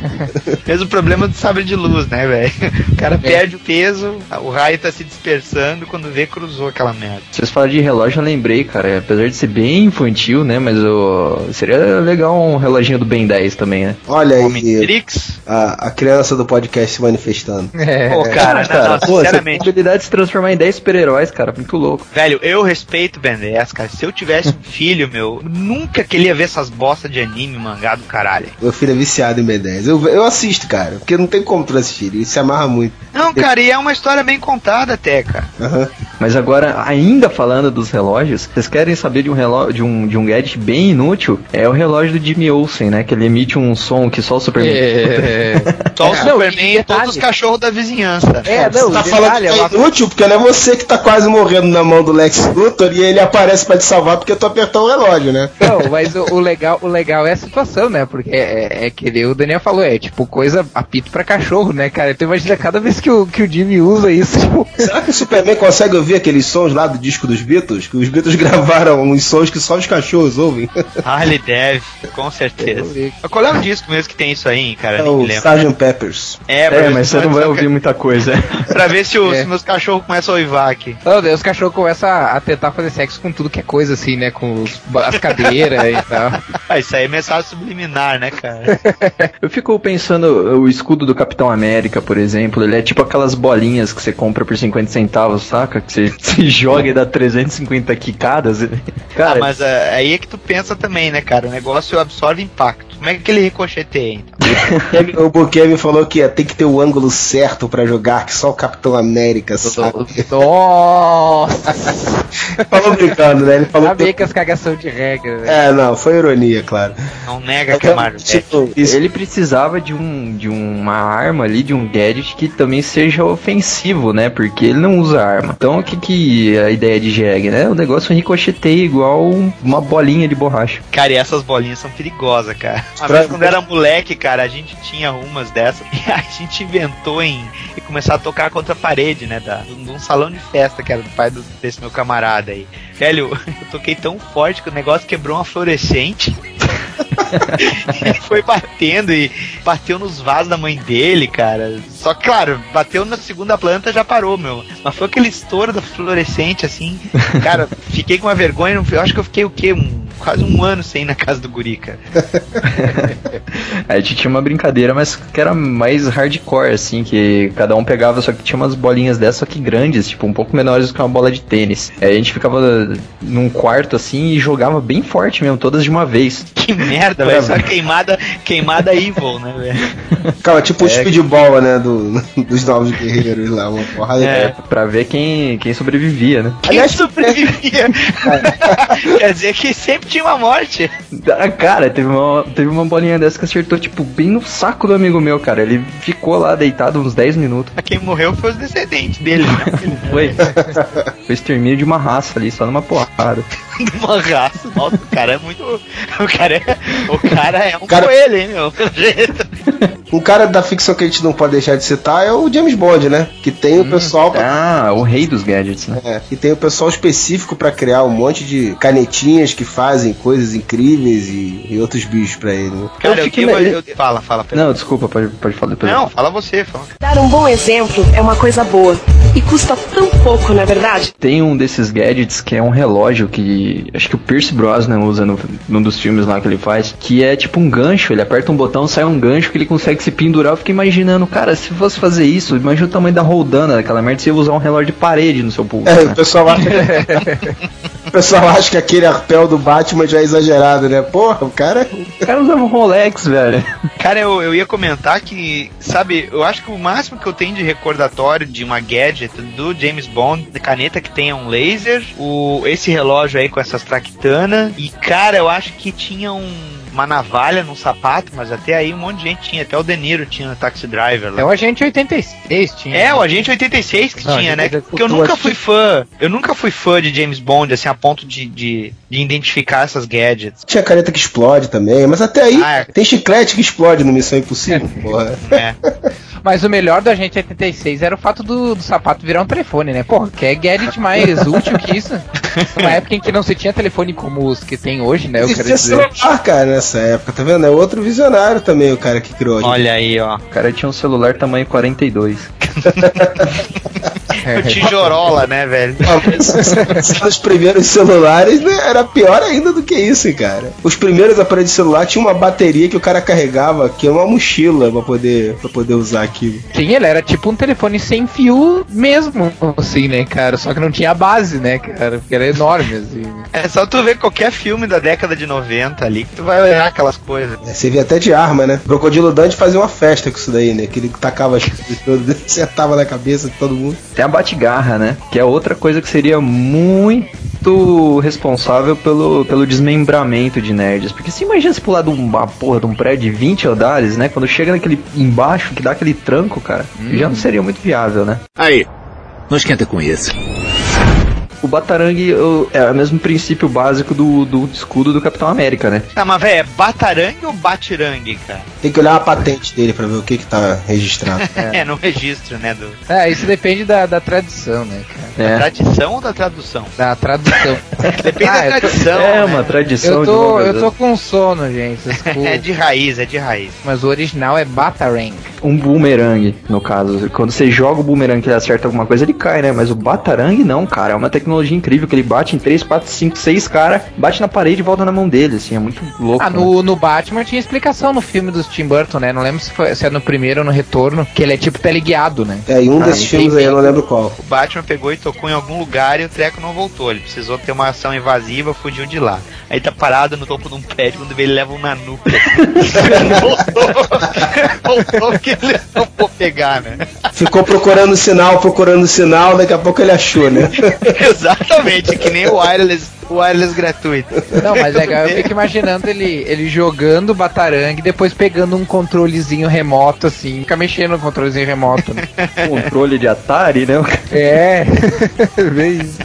[SPEAKER 2] Mesmo problema do sabre de luz, né, velho? O cara perde o peso, o raio tá se dispersando, quando vê, cruzou aquela merda.
[SPEAKER 3] Vocês falaram de relógio, eu lembrei, cara. Apesar de ser bem infantil, né? Mas o... seria legal um reloginho do Ben 10 também, né?
[SPEAKER 4] Olha aí a, a criança do podcast se manifestando.
[SPEAKER 1] É,
[SPEAKER 2] Pô, cara,
[SPEAKER 3] cara,
[SPEAKER 2] não, não,
[SPEAKER 3] pô, tem a
[SPEAKER 2] sinceramente.
[SPEAKER 3] habilidade de se transformar em 10 super-heróis, cara. Muito louco.
[SPEAKER 2] Velho, eu respeito o Ben 10, cara. Se eu tivesse um filho, meu, nunca que ele ia ver essas bosta de anime, mangá do caralho.
[SPEAKER 4] Meu filho é viciado em B10. Eu, eu assisto, cara, porque não tem como tu assistir. Ele se amarra muito.
[SPEAKER 2] Não, cara, e é uma história bem contada até, cara.
[SPEAKER 4] Aham.
[SPEAKER 3] Mas agora, ainda falando dos relógios, vocês querem saber de um relógio, de um, de um gadget bem inútil? É o relógio do Jimmy Olsen, né? Que ele emite um som que só o Superman.
[SPEAKER 1] É,
[SPEAKER 2] Só o Superman
[SPEAKER 1] e
[SPEAKER 2] todos os cachorros da vizinhança.
[SPEAKER 1] é, não,
[SPEAKER 4] Você tá
[SPEAKER 1] detalhe,
[SPEAKER 4] falando que
[SPEAKER 1] é
[SPEAKER 4] é
[SPEAKER 1] uma-
[SPEAKER 4] inútil porque não é você que tá quase morrendo na mão do Lex Luthor e ele aparece pra te salvar porque tu apertou o relógio, né?
[SPEAKER 1] Não, mas o, o legal, o legal é a situação, né? Porque é, é que nem o Daniel falou, é tipo coisa apito pra cachorro, né, cara? Então imagina cada vez que o, que o Jimmy usa isso, tipo,
[SPEAKER 4] Será que o Superman consegue ouvir aqueles sons lá do disco dos Beatles? Que os Beatles gravaram uns sons que só os cachorros ouvem.
[SPEAKER 2] Ah, ele deve, com certeza. Mas Qual é o disco mesmo que tem isso aí, cara?
[SPEAKER 4] É
[SPEAKER 2] Nem me
[SPEAKER 4] o. Sgt. Peppers.
[SPEAKER 2] É,
[SPEAKER 3] É, mas você não vai ouvir muita coisa.
[SPEAKER 2] Pra ver se os
[SPEAKER 1] É.
[SPEAKER 2] meus cachorros começam a uivar aqui.
[SPEAKER 1] Oh, daí os cachorros começam a, a tentar fazer sexo com tudo que é coisa assim, né? Com os- as cadeiras e tal.
[SPEAKER 2] Ah, isso aí é mensagem subliminar, né, cara?
[SPEAKER 3] Eu fico pensando, o escudo do Capitão América, por exemplo, ele é tipo aquelas bolinhas que você compra por 50 centavos, saca? Que você, você joga e dá 350 quicadas. Cara,
[SPEAKER 2] ah, mas ah, aí é que tu pensa também, né, cara? O negócio absorve impacto. Como é que ele ricocheteia, então?
[SPEAKER 4] O Bukemi falou que tem que ter o ângulo certo pra jogar, que só o Capitão América sabe.
[SPEAKER 1] Nossa!
[SPEAKER 4] falou brincando, né? Ele falou
[SPEAKER 1] Sabia que as cagação de regra, né?
[SPEAKER 4] É, não, foi ironia, claro.
[SPEAKER 2] Não nega que é Marvel.
[SPEAKER 4] Tipo, isso,
[SPEAKER 3] ele precisava de um de uma arma ali, de um gadget que também seja ofensivo, né? Porque ele não usa arma. Então o que que é a ideia de Jeg, né? O negócio ricocheteia igual uma bolinha de borracha.
[SPEAKER 2] Cara, e essas bolinhas são perigosas, cara. Uma
[SPEAKER 4] Pra-
[SPEAKER 2] vez quando era moleque, cara, a gente tinha umas dessas e a gente inventou em, em começar a tocar contra a parede, né? Da, de um salão de festa que era do pai do- desse meu camarada aí. Velho, eu toquei tão forte que o negócio quebrou uma fluorescente. E foi batendo e bateu nos vasos da mãe dele, cara. Só que, claro, bateu na segunda planta já parou, meu. Mas foi aquele estouro da fluorescente, assim. Cara, fiquei com uma vergonha. Eu acho que eu fiquei o quê? Um, quase um ano sem ir na casa do guri, cara.
[SPEAKER 3] A gente tinha uma brincadeira, mas que era mais hardcore, assim, que cada um pegava, só que tinha umas bolinhas dessas, só que grandes, tipo, um pouco menores do que uma bola de tênis. Aí a gente ficava num quarto, assim, e jogava bem forte mesmo, todas de uma vez.
[SPEAKER 2] Que merda, velho. Só queimada, queimada evil, né, velho?
[SPEAKER 4] Cara, tipo o
[SPEAKER 3] É.
[SPEAKER 4] speedball, né? Do, dos novos guerreiros lá, uma porrada
[SPEAKER 2] É.
[SPEAKER 4] de.
[SPEAKER 3] Pra ver quem, quem sobrevivia, né?
[SPEAKER 2] Quem
[SPEAKER 4] Aliás,
[SPEAKER 2] sobrevivia? Quer dizer que sempre tinha uma morte.
[SPEAKER 3] Cara, teve uma, teve uma bolinha dessa que acertou, tipo, bem no saco do amigo meu, cara. Ele ficou lá deitado uns 10 minutos.
[SPEAKER 2] Quem morreu foi os descendentes dele, né?
[SPEAKER 3] Foi. Foi extermínio de uma raça ali, só numa porrada.
[SPEAKER 2] De uma raça. Nossa, o cara é muito. O cara é, o cara é um
[SPEAKER 4] Cara-
[SPEAKER 2] coelho, hein, meu? Pelo jeito.
[SPEAKER 4] Um cara da ficção que a gente não pode deixar de citar é o James Bond, né? Que tem o pessoal pra-
[SPEAKER 3] Ah, o rei dos gadgets, né?
[SPEAKER 4] É, e tem o pessoal específico pra criar um monte de canetinhas que fazem coisas incríveis e, e outros bichos pra ele. né?
[SPEAKER 2] Cara, eu,
[SPEAKER 3] me-
[SPEAKER 2] eu- Fala, fala, Pedro.
[SPEAKER 3] Não, desculpa, pode, pode falar depois.
[SPEAKER 2] Não, fala você, fala.
[SPEAKER 6] Dar um bom exemplo é uma coisa boa. E custa tão pouco, não é verdade?
[SPEAKER 3] Tem um desses gadgets que é um relógio que acho que o Pierce Brosnan usa no, num dos filmes lá que ele faz, que é tipo um gancho, ele aperta um botão, sai um gancho que ele consegue se pendurar. Eu fiquei imaginando, cara, se fosse fazer isso, imagina o tamanho da roldana daquela merda, você ia usar um relógio de parede no seu pulso.
[SPEAKER 4] É, o
[SPEAKER 3] né?
[SPEAKER 4] pessoal acha o pessoal acha que aquele arpel do Batman já é exagerado, né? Porra, o cara.
[SPEAKER 3] O cara usava um Rolex, velho.
[SPEAKER 2] Cara, eu, eu ia comentar que, sabe, eu acho que o máximo que eu tenho de recordatório de uma gadget do James Bond, de caneta que tenha um laser, o, esse relógio aí com essas traquitanas, e cara, eu acho que tinha um. Uma navalha num sapato, mas até aí um monte de gente tinha, até o De Niro tinha no Taxi Driver lá.
[SPEAKER 1] É o Agente 86 tinha.
[SPEAKER 2] É, o Agente 86 que
[SPEAKER 1] Não,
[SPEAKER 2] tinha, né? Porque eu nunca fui
[SPEAKER 4] que-
[SPEAKER 2] fã. Eu nunca fui fã de James Bond, assim, a ponto de, de, de identificar essas gadgets.
[SPEAKER 4] Tinha caneta que explode também, mas até aí
[SPEAKER 2] Ah, é.
[SPEAKER 4] tem chiclete que explode no Missão Impossível, porra.
[SPEAKER 2] né?
[SPEAKER 1] Mas o melhor do Agente 86 era o fato do, do sapato virar um telefone, né? Porra, quer gadget mais útil que isso? Numa época em que não se tinha telefone como os que tem hoje, né? Eu quero dizer.
[SPEAKER 4] celular, cara, nessa época, tá vendo? É outro visionário também, o cara que criou.
[SPEAKER 2] Olha aí, ó.
[SPEAKER 3] O cara tinha um celular tamanho 42.
[SPEAKER 2] O tijorola, né, velho?
[SPEAKER 4] Os primeiros celulares né, era pior ainda do que isso, cara. Os primeiros aparelhos de celular tinham uma bateria que o cara carregava, que é uma mochila pra poder, pra poder usar aquilo.
[SPEAKER 1] Sim, ele era tipo um telefone sem fio mesmo, assim, né, cara? Só que não tinha base, né, cara? Porque era enorme, assim.
[SPEAKER 2] É só tu ver qualquer filme da década de 90 ali que tu vai olhar aquelas coisas.
[SPEAKER 4] É, você via até de arma, né? Crocodilo Dante fazia uma festa com isso daí, né? Que ele tacava as coisas todas, acertava na cabeça de todo mundo.
[SPEAKER 3] Tem a Batgarra, né? Que é outra coisa que seria muito responsável pelo, pelo desmembramento de nerds. Porque se imagina se pular de uma porra de um prédio de 20 andares, né? Quando chega naquele embaixo que dá aquele tranco, cara, já não seria muito viável, né?
[SPEAKER 5] Aí, não esquenta com isso.
[SPEAKER 3] O Batarang é o mesmo princípio básico do, do escudo do Capitão América, né?
[SPEAKER 2] Tá, mas velho, é batarangue ou batirangue, cara?
[SPEAKER 4] Tem que olhar a patente dele pra ver o que que tá registrado.
[SPEAKER 2] É, no registro, né, do...
[SPEAKER 1] É, isso depende da, da tradição, né, cara?
[SPEAKER 3] É,
[SPEAKER 2] Tradição ou da tradução?
[SPEAKER 1] Da tradução.
[SPEAKER 2] Depende
[SPEAKER 1] Ah,
[SPEAKER 2] da
[SPEAKER 1] tô-
[SPEAKER 2] tradição,
[SPEAKER 3] é
[SPEAKER 2] né?
[SPEAKER 3] uma tradição
[SPEAKER 1] Eu
[SPEAKER 3] de
[SPEAKER 1] tô, eu tô com sono, gente.
[SPEAKER 2] É de raiz, é de raiz.
[SPEAKER 1] Mas o original é Batarang.
[SPEAKER 3] Um boomerang, no caso. Quando você joga o boomerang que ele acerta alguma coisa, ele cai, né? Mas o Batarang não, cara. É uma tecnologia incrível que ele bate em 3, 4, 5, 6 caras, bate na parede e volta na mão dele, assim. É muito louco.
[SPEAKER 1] Ah,
[SPEAKER 3] né?
[SPEAKER 1] no, no Batman tinha explicação no filme dos Tim Burton, né? Não lembro se, foi, se é no primeiro ou no retorno, que ele é tipo teleguiado, né?
[SPEAKER 4] É, e um
[SPEAKER 3] Ah,
[SPEAKER 4] desses filmes aí eu não lembro qual.
[SPEAKER 2] O Batman pegou e tocou em algum lugar e o treco não voltou. Ele precisou ter uma ação invasiva, fugiu de lá. Aí tá parado no topo de um prédio, quando vê ele leva um na nuca. voltou. voltou porque ele não vou pegar, né?
[SPEAKER 4] Ficou procurando sinal, procurando sinal, daqui a pouco ele achou, né?
[SPEAKER 2] Exatamente, que nem o wireless, o wireless gratuito.
[SPEAKER 1] Não, mas é, eu fico imaginando ele, ele jogando o Batarang e depois pegando um controlezinho remoto, assim, fica mexendo no controlezinho remoto. Né?
[SPEAKER 3] Controle de Atari, né?
[SPEAKER 1] É, vê isso.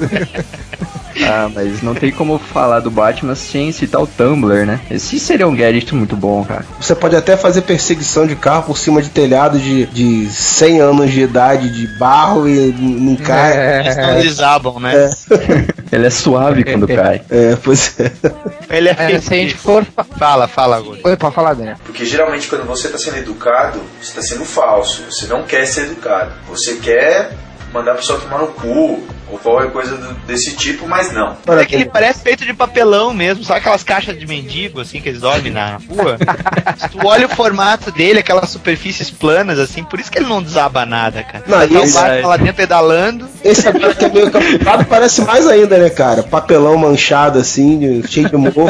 [SPEAKER 3] Ah, mas não tem como falar do Batman sem citar o Tumblr, né? Esse seria um gadget muito bom, cara.
[SPEAKER 4] Você pode até fazer perseguição de carro por cima de telhado de, de 100 anos de idade de barro e não cai.
[SPEAKER 2] Eles
[SPEAKER 1] É,
[SPEAKER 2] não desabam, né?
[SPEAKER 3] Ele é suave quando cai.
[SPEAKER 4] É, pois é.
[SPEAKER 2] Ele é,
[SPEAKER 1] é, se a gente for. fa-
[SPEAKER 2] Fala, fala, agora.
[SPEAKER 1] Oi, pode falar, Daniel.
[SPEAKER 7] Porque geralmente quando você está sendo educado, você está sendo falso. Você não quer ser educado. Você quer mandar a pessoa tomar no cu ou qualquer coisa do- desse tipo, mas não.
[SPEAKER 2] É que ele parece feito de papelão mesmo, sabe aquelas caixas de mendigo, assim, que eles dormem na rua? Se tu olha o formato dele, aquelas superfícies planas, assim, por isso que ele não desaba nada, cara.
[SPEAKER 4] Não,
[SPEAKER 2] tá o
[SPEAKER 4] esse-
[SPEAKER 2] Batman lá dentro pedalando,
[SPEAKER 4] Esse agora que é meio camuflado parece mais ainda, né, cara? Papelão manchado assim, de- cheio de mofo.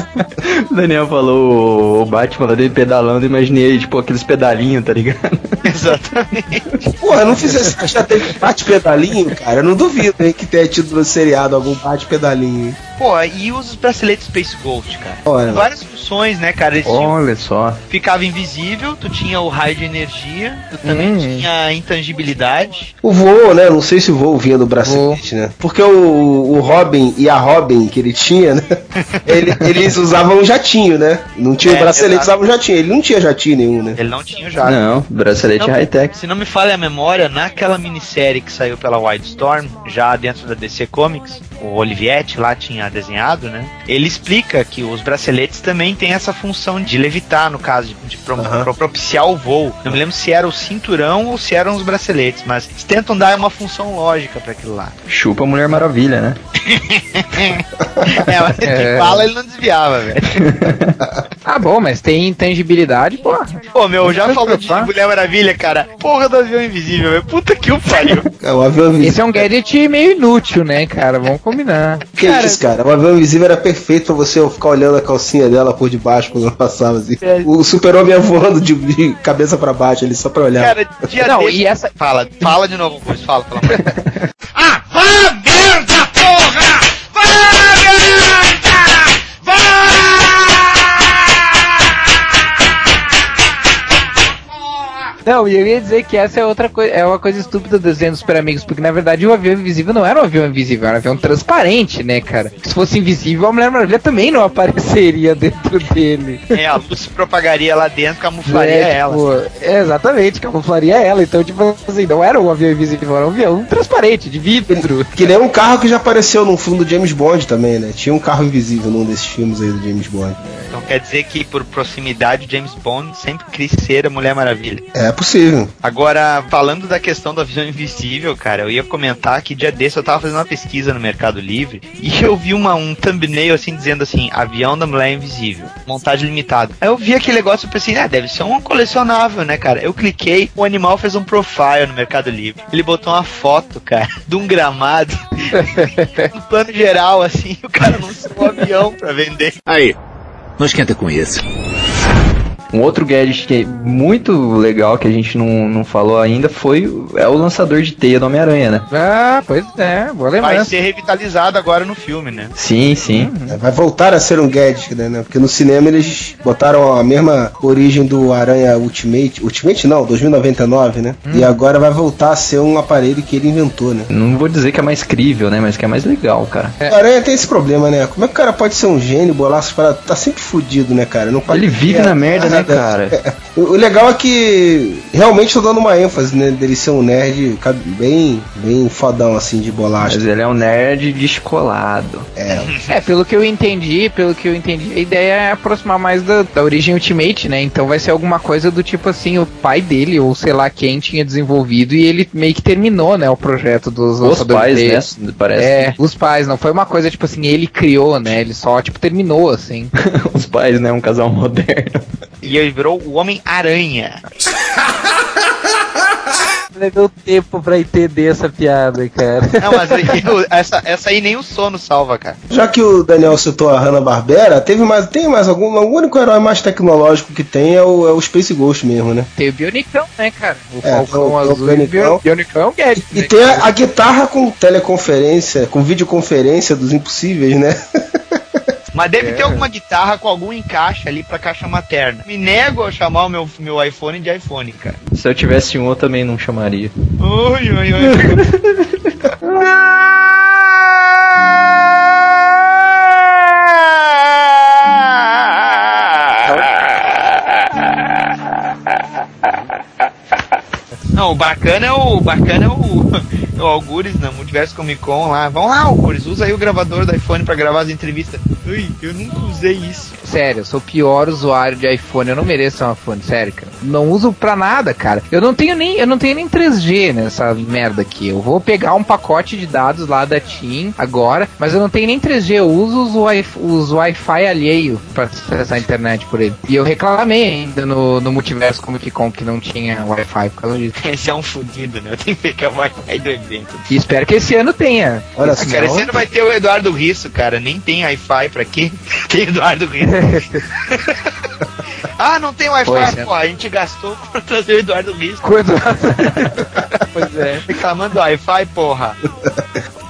[SPEAKER 3] O Daniel falou o Batman lá dele pedalando, imaginei, tipo, aqueles pedalinhos, tá ligado?
[SPEAKER 2] exatamente.
[SPEAKER 4] Porra, não fizesse. Já teve bate-pedalinho, cara? Eu não duvido hein, que tenha tido no seriado algum bate-pedalinho.
[SPEAKER 2] Pô, e os braceletes Space Ghost, cara?
[SPEAKER 4] Olha.
[SPEAKER 2] Várias funções, né, cara? Eles tinham-
[SPEAKER 3] Olha só.
[SPEAKER 2] ficava invisível, tu tinha o raio de energia, tu também
[SPEAKER 1] Hum.
[SPEAKER 2] tinha intangibilidade.
[SPEAKER 4] O voo, né? Não sei se o voo vinha do bracelete, né? Porque o, o Robin e a Robin que ele tinha, né? ele- eles usavam um jatinho, né? Não tinha
[SPEAKER 2] É,
[SPEAKER 4] bracelete,
[SPEAKER 2] exato.
[SPEAKER 4] usavam um jatinho. Ele não tinha jatinho nenhum, né?
[SPEAKER 2] Ele não tinha já.
[SPEAKER 3] Não, bracelete high-tech.
[SPEAKER 2] Se não me falha a memória, naquela minissérie que saiu pela Wildstorm, já dentro da DC Comics, o Olivetti lá tinha desenhado, né? Ele explica que os braceletes também têm essa função de levitar, no caso, de, de pro- pro- propiciar o voo. Não me lembro se era o cinturão ou se eram os braceletes, mas eles tentam dar uma função lógica para aquilo lá.
[SPEAKER 3] Chupa a Mulher Maravilha, né?
[SPEAKER 2] É, mas de
[SPEAKER 1] É.
[SPEAKER 2] bala ele não desviava, velho.
[SPEAKER 1] Ah, bom, mas tem intangibilidade, pô.
[SPEAKER 2] Pô, meu, já falou de. Mulher Maravilha, cara. Porra do avião invisível, velho. Puta que o pariu.
[SPEAKER 4] É, O avião invisível.
[SPEAKER 1] Esse é um gadget meio inútil, né, cara? Vamos combinar.
[SPEAKER 4] Que isso, cara? O avião invisível era perfeito pra você ficar olhando a calcinha dela por debaixo quando ela passava assim.
[SPEAKER 2] É.
[SPEAKER 4] O super-homem ia voando de, de cabeça pra baixo ali só pra olhar.
[SPEAKER 2] Cara, dia
[SPEAKER 1] Não,
[SPEAKER 2] desse-
[SPEAKER 1] e essa.
[SPEAKER 2] Fala, fala de novo, Cruz, fala, pelo amor de Deus.
[SPEAKER 1] Não, e eu ia dizer que essa é outra coisa, é uma coisa estúpida do desenho dos Super Amigos, porque na verdade o avião invisível não era um avião invisível, era um avião transparente, né, cara? Se fosse invisível, a Mulher Maravilha também não apareceria dentro dele.
[SPEAKER 2] É, a luz se propagaria lá dentro, camuflaria
[SPEAKER 1] É,
[SPEAKER 2] ela.
[SPEAKER 1] tipo, é, exatamente, camuflaria ela. Então, tipo assim, não era um avião invisível, era um avião transparente, de vidro.
[SPEAKER 4] Que nem um carro que já apareceu num filme do James Bond também, né? Tinha um carro invisível num desses filmes aí do James Bond.
[SPEAKER 2] Então quer dizer que por proximidade, James Bond sempre quis ser a Mulher Maravilha.
[SPEAKER 4] É possível.
[SPEAKER 2] Agora, falando da questão do avião invisível, cara, eu ia comentar que dia desse eu tava fazendo uma pesquisa no Mercado Livre e eu vi uma, um thumbnail assim dizendo assim, avião da mulher invisível, montagem limitada. Aí eu vi aquele negócio e pensei, ah, deve ser um colecionável, né, cara? Eu cliquei, o animal fez um profile no Mercado Livre. Ele botou uma foto, cara, de um gramado no plano geral, assim, o cara anunciou um avião pra vender.
[SPEAKER 5] Aí, não esquenta com isso.
[SPEAKER 3] Um outro gadget que é muito legal que a gente não, não falou ainda foi o- é o lançador de teia do Homem-Aranha, né?
[SPEAKER 1] Ah, pois é, boa
[SPEAKER 2] Vai
[SPEAKER 1] lembrança.
[SPEAKER 2] ser revitalizado agora no filme, né?
[SPEAKER 3] Sim, sim.
[SPEAKER 4] É, Vai voltar a ser um gadget, né? né? Porque no cinema eles botaram a mesma origem do Aranha Ultimate. Ultimate não, 2099, né? E agora vai voltar a ser um aparelho que ele inventou, né?
[SPEAKER 3] Não vou dizer que é mais crível, né? Mas que é mais legal, cara.
[SPEAKER 4] O Aranha tem esse problema, né? Como é que o cara pode ser um gênio, essas paradas? Tá sempre fudido, né, cara? Não pode
[SPEAKER 3] Ele vive
[SPEAKER 4] É,
[SPEAKER 3] na merda, né. Cara?
[SPEAKER 4] O o legal é que realmente tô dando uma ênfase, né? Dele ser um nerd bem, bem fodão, assim, de bolacha.
[SPEAKER 3] Mas ele é um nerd descolado.
[SPEAKER 4] É,
[SPEAKER 1] É, pelo que eu entendi, pelo que eu entendi, a ideia é aproximar mais da, da origem Ultimate, né? Então vai ser alguma coisa do tipo assim, o pai dele, ou sei lá quem tinha desenvolvido, e ele meio que terminou, né, o projeto dos
[SPEAKER 3] Os pais, né? Parece.
[SPEAKER 1] É, os pais, não foi uma coisa tipo assim, ele criou, né? Ele só, tipo, terminou, assim.
[SPEAKER 3] Os pais, né? Um casal moderno.
[SPEAKER 2] E ele virou o Homem-Aranha.
[SPEAKER 1] Levou tempo pra entender essa piada, cara.
[SPEAKER 2] Não, mas o- essa, essa aí nem o sono salva, cara.
[SPEAKER 4] Já que o Daniel citou a Hanna-Barbera, teve mais, tem mais algum, o único herói mais tecnológico que tem é o, é o Space Ghost mesmo, né?
[SPEAKER 1] Tem o Bionicão, né, cara? O
[SPEAKER 4] É,
[SPEAKER 1] Falcão
[SPEAKER 4] tem o-
[SPEAKER 1] Azul e o
[SPEAKER 4] Bionicão.
[SPEAKER 1] Bio- Bionicão é um gadget,
[SPEAKER 4] E
[SPEAKER 1] né,
[SPEAKER 4] tem a, a guitarra com teleconferência, com videoconferência dos impossíveis, né?
[SPEAKER 2] Mas deve
[SPEAKER 1] É.
[SPEAKER 2] ter alguma guitarra com algum encaixe ali pra caixa materna. Me nego a chamar o meu, meu iPhone de iPhone, cara.
[SPEAKER 3] Se eu tivesse um, eu também não chamaria.
[SPEAKER 2] Ui, ui, ui. Não, o bacana é o. o bacana é o. é o Algures na Multiverso Comic Con lá. Vamos lá, Algures, usa aí o gravador do iPhone pra gravar as entrevistas. Ui, eu nunca usei isso.
[SPEAKER 1] Sério, eu sou o pior usuário de iPhone, eu não mereço um iPhone, sério, cara. Não uso pra nada, cara. Eu não tenho nem, eu não tenho nem 3G nessa merda aqui. Eu vou pegar um pacote de dados lá da TIM agora, mas eu não tenho nem 3G, eu uso os, wi os Wi-Fi alheio pra acessar a internet por ele. E eu reclamei ainda no, no Multiverso Comic Con que não tinha Wi-Fi por causa disso.
[SPEAKER 2] Esse é um fudido, né? Eu tenho que pegar o Wi-Fi do evento.
[SPEAKER 1] E espero que esse ano tenha.
[SPEAKER 4] Olha
[SPEAKER 2] Ah,
[SPEAKER 4] só.
[SPEAKER 2] cara, esse ano vai ter o Eduardo Risso, cara. Nem tem Wi-Fi pra quê? Tem Eduardo Risso. ah, não tem Wi-Fi?
[SPEAKER 1] Pois é.
[SPEAKER 2] Pô, a gente gastou pra trazer o Eduardo Risso.
[SPEAKER 1] Quando... pois é.
[SPEAKER 2] Reclamando do Wi-Fi, porra.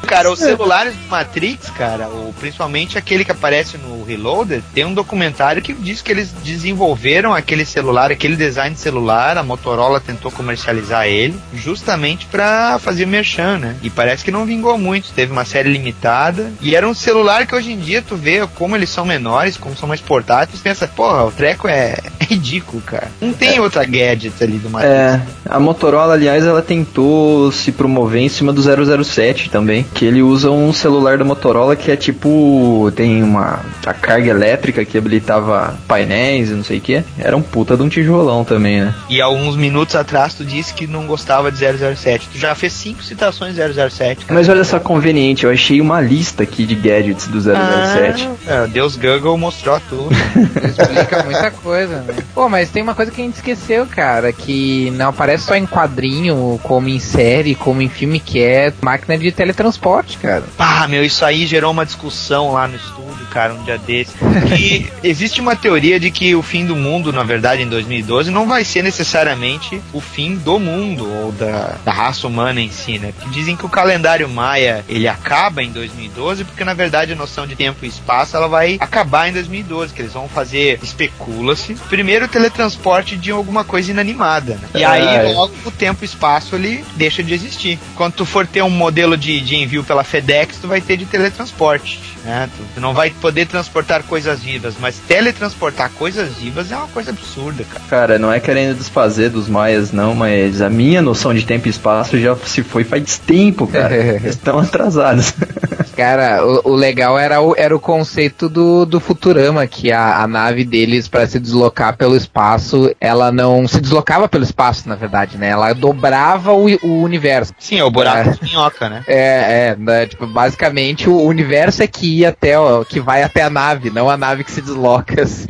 [SPEAKER 2] Cara, os celulares do Matrix, cara, o, principalmente aquele que aparece no Reloaded, tem um documentário que diz que eles desenvolveram aquele celular, aquele design de celular, a Motorola tentou comercializar ele, justamente pra fazer merchan, né? E parece que não vingou muito, teve uma série limitada, e era um celular que hoje em dia tu vê como eles são menores, como são mais portáteis, pensa, porra, o treco é, é ridículo, cara. Não tem outra gadget ali do Matrix.
[SPEAKER 3] É, a Motorola, aliás, ela tentou se promover em cima do 007 também, que ele usa um celular da Motorola que é tipo, tem uma a carga elétrica que habilitava painéis e não sei o que. Era um puta de um tijolão também, né?
[SPEAKER 2] E alguns minutos atrás tu disse que não gostava de 007. Tu já fez cinco citações de 007, cara.
[SPEAKER 3] Mas olha só conveniente, eu achei uma lista aqui de gadgets do 007.
[SPEAKER 2] É, Deus Google mostrou tudo.
[SPEAKER 1] Explica muita coisa, né? Pô, mas tem uma coisa que a gente esqueceu, cara, que não aparece só em quadrinho, como em série, como em filme, que é máquina de teletransporte, cara.
[SPEAKER 2] Ah, meu, isso aí gerou uma discussão lá no estúdio, cara, um dia desse. Que existe uma teoria de que o fim do mundo, na verdade, em 2012, não vai ser necessariamente o fim do mundo ou da, da raça humana em si, né? Que dizem que o calendário maia ele acaba em 2012, porque na verdade a noção de tempo e espaço ela vai acabar em 2012, que eles vão fazer, especula-se, primeiro o teletransporte de alguma coisa inanimada, né? E aí
[SPEAKER 3] É.
[SPEAKER 2] logo o tempo e espaço ele deixa de existir. Quando tu for ter um modelo de, de envio pela FedEx, tu vai ter de teletransporte, né? Tu, tu não vai poder transportar coisas vivas, mas teletransportar coisas vivas é uma coisa absurda, cara.
[SPEAKER 3] Cara, não é querendo desfazer dos maias, não, mas a minha noção de tempo e espaço já se foi faz tempo, cara. Eles estão atrasados.
[SPEAKER 1] Cara, o, o legal era o, era o conceito do, do Futurama, que a, a nave deles, para se deslocar pelo espaço, ela não se deslocava pelo espaço, na verdade, né? Ela dobrava o, o universo.
[SPEAKER 2] Sim, é o buraco
[SPEAKER 1] É.
[SPEAKER 2] de minhoca, né?
[SPEAKER 1] É, é, né, tipo, basicamente o universo é que ia até, ó, que vai até a nave, não a nave que se desloca, assim.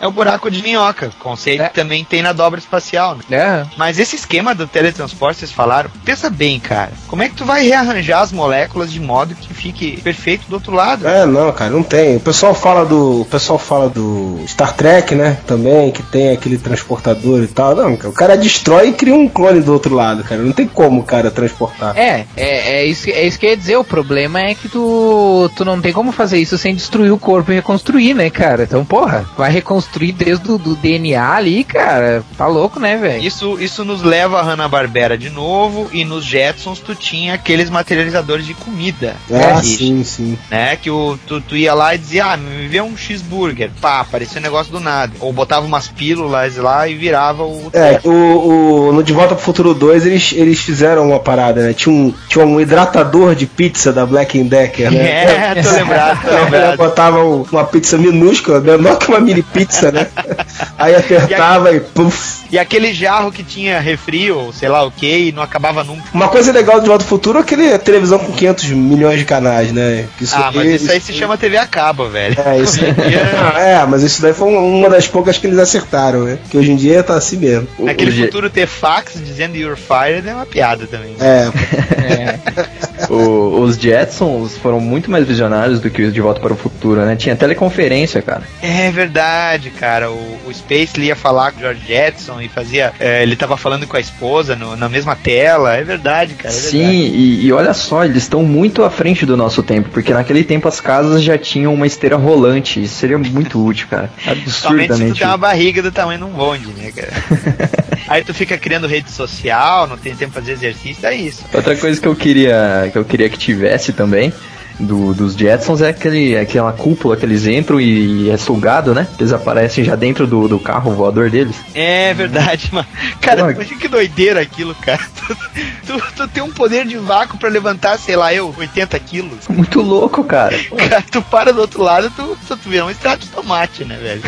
[SPEAKER 2] É o buraco de minhoca, conceito
[SPEAKER 1] É.
[SPEAKER 2] que também tem na dobra espacial, né?
[SPEAKER 1] É.
[SPEAKER 2] Mas esse esquema do teletransporte, vocês falaram, pensa bem, cara. Como é que tu vai rearranjar as moléculas de modo que fique perfeito do outro lado?
[SPEAKER 4] É, não, cara, não tem. O pessoal fala do. O pessoal fala do Star Trek, né? Também, que tem aquele transportador e tal. Não, cara, o cara destrói e cria um clone do outro lado, cara. Não tem como o cara transportar.
[SPEAKER 1] É, é, é, isso, é isso que eu ia dizer. O problema é que tu, tu não tem como fazer isso sem destruir o corpo e reconstruir, né, cara? Então, porra, vai reconstruir desde o do DNA ali, cara. Tá louco, né, velho?
[SPEAKER 2] Isso, isso nos leva a Hanna-Barbera de novo, e nos Jetsons tu tinha aqueles materializadores de comida. E-
[SPEAKER 4] sim, sim.
[SPEAKER 2] Né, que o, tu, tu ia lá e dizia, ah, me vê um cheeseburger. Pá, aparecia um negócio do nada. Ou botava umas pílulas lá e virava o.
[SPEAKER 4] É, o, o, no De Volta pro Futuro 2 eles, eles fizeram uma parada, né? Tinha um, tinha um hidratador de pizza da Black Decker, né?
[SPEAKER 2] É, tô lembrado, tô lembrado.
[SPEAKER 4] botava um- uma pizza minúscula, menor que uma mini pizza, né? Aí apertava e puf.
[SPEAKER 2] E aquele jarro que tinha refri ou sei lá o que e não acabava nunca.
[SPEAKER 4] Uma coisa legal do De Volta pro Futuro é aquele televisão com 500 milhões de canais, né? Que Isso
[SPEAKER 2] ah, mas isso aí se chama TV a cabo, velho.
[SPEAKER 4] É, isso
[SPEAKER 2] Hoje em dia-
[SPEAKER 4] é, mas isso daí foi uma- das poucas que eles acertaram, né? Que hoje em dia tá assim mesmo.
[SPEAKER 2] Naquele
[SPEAKER 3] o G-
[SPEAKER 2] futuro ter fax dizendo you're fired é uma piada também.
[SPEAKER 4] É,
[SPEAKER 3] O- os Jetsons foram muito mais visionários do que os De Volta para o Futuro, né? Tinha teleconferência, cara.
[SPEAKER 2] É verdade, cara. O, o Space ia falar com o George Jetson e fazia. é, ele tava falando com a esposa no- na mesma tela. É verdade, cara. é
[SPEAKER 3] Sim,
[SPEAKER 2] verdade.
[SPEAKER 3] e, e olha só, eles estão muito à frente do nosso tempo, porque naquele tempo as casas já tinham uma esteira rolante. Isso seria muito útil, cara.
[SPEAKER 2] Somente se tu
[SPEAKER 3] Absurdamente.
[SPEAKER 2] tem uma
[SPEAKER 3] útil.
[SPEAKER 2] barriga do tamanho de um bonde, né, cara? Aí tu fica criando rede social, não tem tempo pra fazer exercício, é isso.
[SPEAKER 3] Outra coisa que eu queria que eu queria que tivesse também do- dos Jetsons é aquele, aquela cúpula que eles entram e é sugado, né? Eles aparecem já dentro do, do carro voador deles.
[SPEAKER 2] É verdade, mano. Cara,
[SPEAKER 3] Pô,
[SPEAKER 2] imagina que doideira aquilo, cara. Tu, tu, tu tem um poder de vácuo pra levantar, sei lá, eu, 80 quilos.
[SPEAKER 3] Muito louco, cara.
[SPEAKER 2] Cara, tu para do outro lado, tu, tu, tu vira um extrato de tomate, né, velho?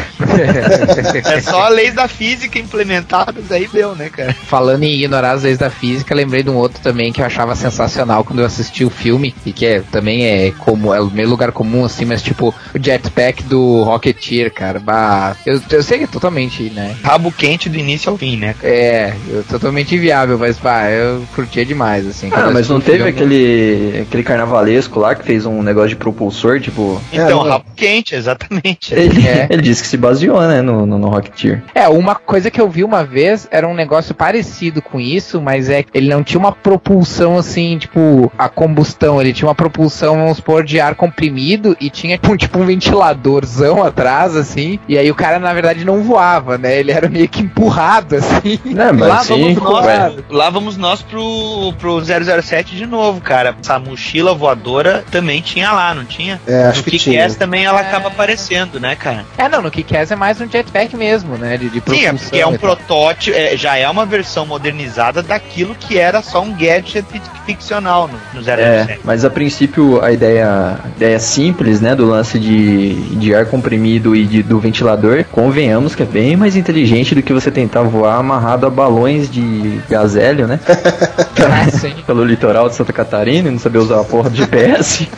[SPEAKER 2] É só leis da física implementadas, aí deu, né, cara?
[SPEAKER 1] Falando em ignorar as leis da física, lembrei de um outro também que eu achava sensacional quando eu assisti o filme, e que é, também é, é como é o meu lugar comum, assim, mas tipo, o jetpack do Rocketeer, cara, bah, eu, eu sei que é totalmente, né?
[SPEAKER 2] Rabo quente do início ao fim, né?
[SPEAKER 1] É, eu, totalmente inviável, mas bah, eu curtia demais, assim.
[SPEAKER 3] Ah, mas não teve aquele, aquele carnavalesco lá que fez um negócio de propulsor, tipo.
[SPEAKER 2] Então,
[SPEAKER 4] não.
[SPEAKER 2] rabo quente, exatamente.
[SPEAKER 3] Ele,
[SPEAKER 1] É.
[SPEAKER 3] ele disse que se baseou, né, no, no, no Rocketeer.
[SPEAKER 1] É, uma coisa que eu vi uma vez era um negócio parecido com isso, mas é que ele não tinha uma propulsão assim, tipo, a combustão, ele tinha uma propulsão, vamos supor, de ar comprimido e tinha tipo, um- tipo um ventiladorzão atrás, assim, e aí o cara na verdade não voava, né? Ele era meio que empurrado, assim.
[SPEAKER 3] Não, mas
[SPEAKER 2] Lá
[SPEAKER 3] sim,
[SPEAKER 2] vamos, nós, lá vamos nós pro, pro 007 de novo, cara. Essa mochila voadora também tinha lá, não tinha?
[SPEAKER 4] É, acho
[SPEAKER 2] no
[SPEAKER 4] que tinha.
[SPEAKER 2] Também ela acaba aparecendo, né, cara?
[SPEAKER 1] É, não, no Kick-Ass é mais um jetpack mesmo, né? De, de
[SPEAKER 2] Sim, é porque é um protótipo, é, já é uma versão modernizada daquilo que era só um gadget fi- ficcional no, no 007.
[SPEAKER 3] É, mas a princípio a ideia, a ideia simples, né, do lance de, de ar comprimido e de- do ventilador, convenhamos que é bem mais inteligente do que você tentar voar amarrado a balões de gazélio, né,
[SPEAKER 1] Ah,
[SPEAKER 3] pelo litoral de Santa Catarina e não saber usar a porra do GPS.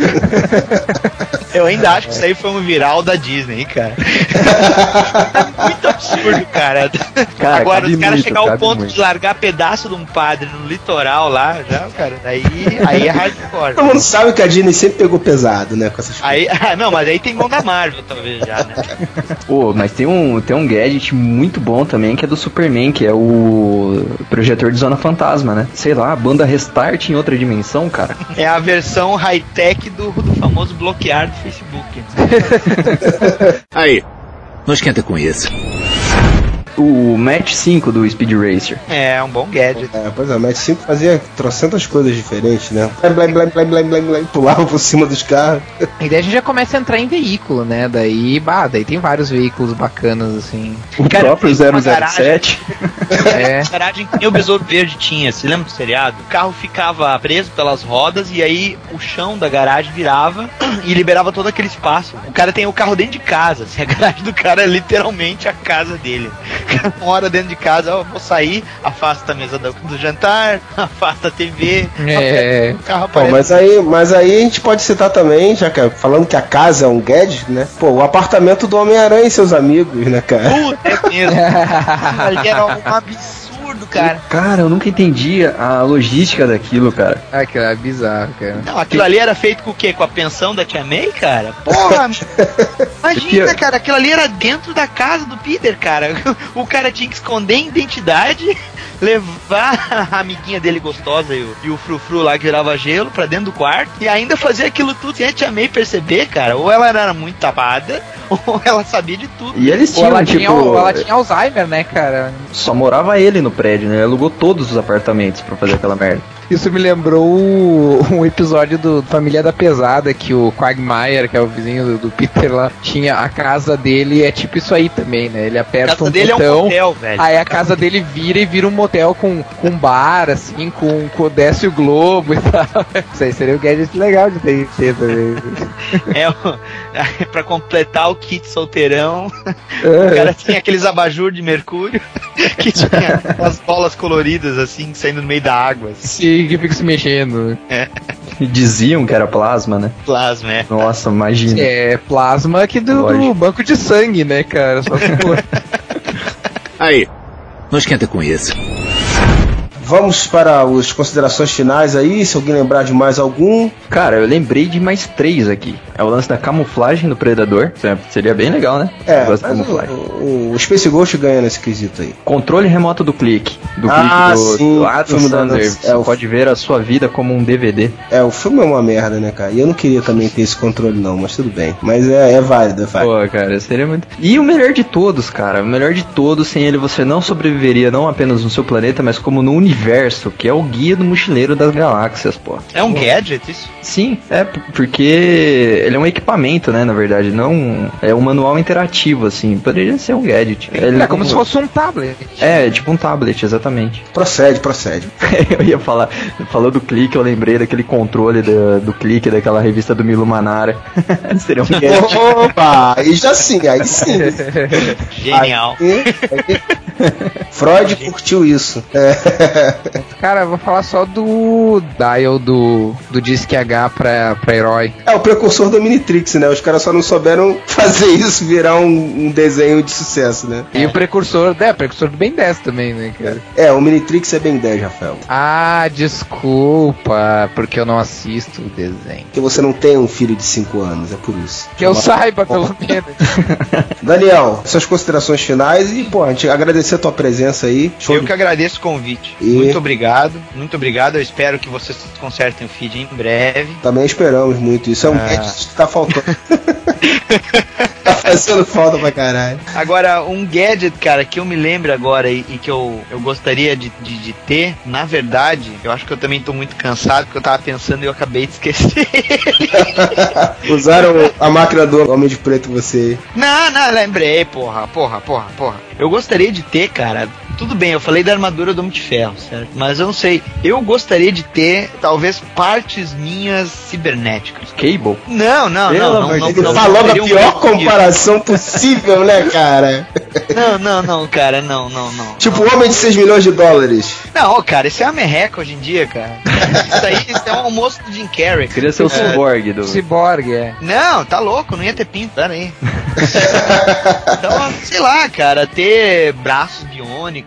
[SPEAKER 2] Eu ainda acho que isso aí foi um viral da Disney, cara. absurdo, cara.
[SPEAKER 3] Cara,
[SPEAKER 2] Agora, os caras chegar ao ponto
[SPEAKER 3] muito.
[SPEAKER 2] de largar pedaço de um padre no litoral lá, já, cara, daí aí é hardcore.
[SPEAKER 4] Todo mundo sabe que a Disney sempre pegou pesado, né? Com essas coisas.
[SPEAKER 2] Aí, ah, não, mas aí tem mão da Marvel, talvez já, né?
[SPEAKER 3] Pô, mas tem um, tem um gadget muito bom também que é do Superman, que é o projetor de zona fantasma, né? Sei lá, a banda Restart em outra dimensão, cara.
[SPEAKER 2] É a versão high-tech do, do famoso bloquear do Facebook.
[SPEAKER 5] Aí, não esquenta com isso.
[SPEAKER 3] O Match 5 do Speed Racer.
[SPEAKER 2] É, um bom gadget.
[SPEAKER 4] É, pois é, mas sempre fazia trocentas coisas diferentes, né? Blém, blém, blém, blém, blém, blém, pulava por cima dos carros.
[SPEAKER 1] E daí a gente já começa a entrar em veículo, né? Daí, bah, daí tem vários veículos bacanas, assim.
[SPEAKER 3] O
[SPEAKER 2] Cara,
[SPEAKER 3] próprio
[SPEAKER 2] tem uma
[SPEAKER 3] 007.
[SPEAKER 1] É.
[SPEAKER 2] A garagem que nem o Besouro Verde tinha, se lembra do seriado? O carro ficava preso pelas rodas e aí o chão da garagem virava e liberava todo aquele espaço. O cara tem o carro dentro de casa, assim, a garagem do cara é literalmente a casa dele. Uma hora dentro de casa, ó, vou sair, afasta a mesa do, do jantar, afasta a TV,
[SPEAKER 1] É.
[SPEAKER 2] o carro
[SPEAKER 4] Pô,
[SPEAKER 2] aparece.
[SPEAKER 4] mas aí, mas aí a gente pode citar também, já que é- falando que a casa é um gadget, né? Pô, o apartamento do Homem-Aranha e seus amigos, né, cara?
[SPEAKER 2] Puta, é mesmo. Ali era um absurdo, cara.
[SPEAKER 3] Cara, eu nunca entendi a logística daquilo, cara.
[SPEAKER 1] Aquilo é bizarro, cara.
[SPEAKER 2] Não, aquilo ali era feito com o quê? Com a pensão da Tia May, cara? Porra! Imagina,
[SPEAKER 3] Porque-
[SPEAKER 2] cara, aquilo ali era dentro da casa do Peter, cara. O cara tinha que esconder a identidade, levar a amiguinha dele gostosa e o, e o frufru lá que virava gelo pra dentro do quarto e ainda fazer aquilo tudo sem a Tia May perceber, cara. Ou ela era muito tapada, ou ela sabia de tudo.
[SPEAKER 3] E eles tinham,
[SPEAKER 1] ela,
[SPEAKER 3] tipo,
[SPEAKER 1] tinha, ela tinha Alzheimer, né, cara?
[SPEAKER 3] só morava ele no prédio, né? Ele alugou todos os apartamentos pra fazer aquela merda.
[SPEAKER 1] Isso me lembrou um episódio do Família da Pesada, que o Quagmire, que é o vizinho do, do Peter lá, tinha a casa dele, é tipo isso aí também, né? Ele
[SPEAKER 2] A
[SPEAKER 1] aperta
[SPEAKER 2] casa
[SPEAKER 1] um
[SPEAKER 2] dele é um
[SPEAKER 1] botão,
[SPEAKER 2] motel, velho.
[SPEAKER 1] aí a casa dele vira e vira um motel com, com bar, assim, com, com desce o globo e tal. Isso aí seria um gadget legal de ter, ter também.
[SPEAKER 2] É, pra completar o kit solteirão, o cara tinha aqueles abajur de mercúrio que tinha as bolas coloridas assim saindo no meio da água, assim,
[SPEAKER 1] Sim, que fica se mexendo.
[SPEAKER 3] E diziam que era plasma, né?
[SPEAKER 2] plasma, é.
[SPEAKER 3] Nossa, imagina.
[SPEAKER 1] É plasma aqui do, do banco de sangue, né, cara? Só se for.
[SPEAKER 5] Aí, não esquenta com isso.
[SPEAKER 4] Vamos para as considerações finais aí, se alguém lembrar de mais algum.
[SPEAKER 3] Cara, eu lembrei de mais três aqui. É o lance da camuflagem do Predador. Seria bem legal, né?
[SPEAKER 4] É, o, o Space Ghost ganha nesse quesito aí.
[SPEAKER 3] Controle remoto do clique. Do
[SPEAKER 4] Ah,
[SPEAKER 3] clique do,
[SPEAKER 4] sim,
[SPEAKER 3] do Adam Sandler. Você
[SPEAKER 4] é, o-
[SPEAKER 3] pode ver a sua vida como um DVD.
[SPEAKER 4] É, o filme é uma merda, né, cara? E eu não queria também ter esse controle, não, mas tudo bem. Mas é, é válido, é válido.
[SPEAKER 3] Pô, cara, seria muito. E o melhor de todos, cara. O melhor de todos, sem ele você não sobreviveria não apenas no seu planeta, mas como no universo, que é o guia do mochileiro das galáxias, pô.
[SPEAKER 2] É um gadget isso?
[SPEAKER 3] Sim, é porque ele é um equipamento, né? Na verdade, não é um manual interativo, assim. Poderia ser um gadget. Ele
[SPEAKER 1] É como se fosse um tablet.
[SPEAKER 3] É, tipo um tablet, exatamente.
[SPEAKER 4] Procede, procede.
[SPEAKER 3] eu ia falar, falou do clique, eu lembrei daquele controle do, do clique daquela revista do Milo Manara. Seria um gadget.
[SPEAKER 4] Opa, aí já sim, aí sim.
[SPEAKER 2] Genial.
[SPEAKER 4] Aí- aí- Freud curtiu isso. É.
[SPEAKER 1] Cara, eu vou falar só do dial do, do Disque H pra, pra herói.
[SPEAKER 4] É o precursor do Minitrix, né? Os caras só não souberam fazer isso virar um, um desenho de sucesso, né?
[SPEAKER 1] E o precursor, é, precursor do Ben 10 também, né, cara?
[SPEAKER 4] É, o Minitrix é bem 10, Rafael.
[SPEAKER 1] Ah, desculpa, porque eu não assisto o desenho.
[SPEAKER 4] Porque você não tem um filho de 5 anos, é por isso.
[SPEAKER 1] Que eu saiba, pelo menos.
[SPEAKER 4] Daniel, suas considerações finais e, pô, a gente agradecer a tua presença aí. Show
[SPEAKER 2] Eu que agradeço o convite.
[SPEAKER 4] E-
[SPEAKER 2] Muito obrigado, muito obrigado. Eu espero que vocês consertem o feed em breve.
[SPEAKER 4] Também esperamos muito. Isso é um
[SPEAKER 2] Ah.
[SPEAKER 4] gadget que tá faltando. tá fazendo falta pra caralho.
[SPEAKER 2] Agora, um gadget, cara, que eu me lembro agora e, e que eu, eu gostaria de, de, de ter, na verdade, eu acho que eu também tô muito cansado, porque eu tava pensando e eu acabei de esquecer.
[SPEAKER 4] Usaram a máquina do Homem de Preto você.
[SPEAKER 2] não, não, lembrei, porra, porra, porra, porra. Eu gostaria de ter, cara. Tudo bem, eu falei da armadura do Homem de Ferro, certo? Mas eu não sei. Eu gostaria de ter, talvez, partes minhas cibernéticas.
[SPEAKER 3] Cable?
[SPEAKER 2] Não, não,
[SPEAKER 3] Pelo
[SPEAKER 2] não. não,
[SPEAKER 4] falou da
[SPEAKER 2] um
[SPEAKER 4] pior
[SPEAKER 2] disso.
[SPEAKER 4] comparação possível, né, cara?
[SPEAKER 2] Não, não, não, cara, não, não, não.
[SPEAKER 4] Tipo, o homem de 6 milhões de dólares.
[SPEAKER 2] Não, cara, isso é uma merreca hoje em dia, cara. Isso aí isso é um almoço do Jim Carrey.
[SPEAKER 3] Queria ser o
[SPEAKER 2] É,
[SPEAKER 3] cyborg do.
[SPEAKER 1] Cyborg, é.
[SPEAKER 2] Não, tá louco, não ia ter pinto, pera aí. então, sei lá, cara, ter braços biônicos.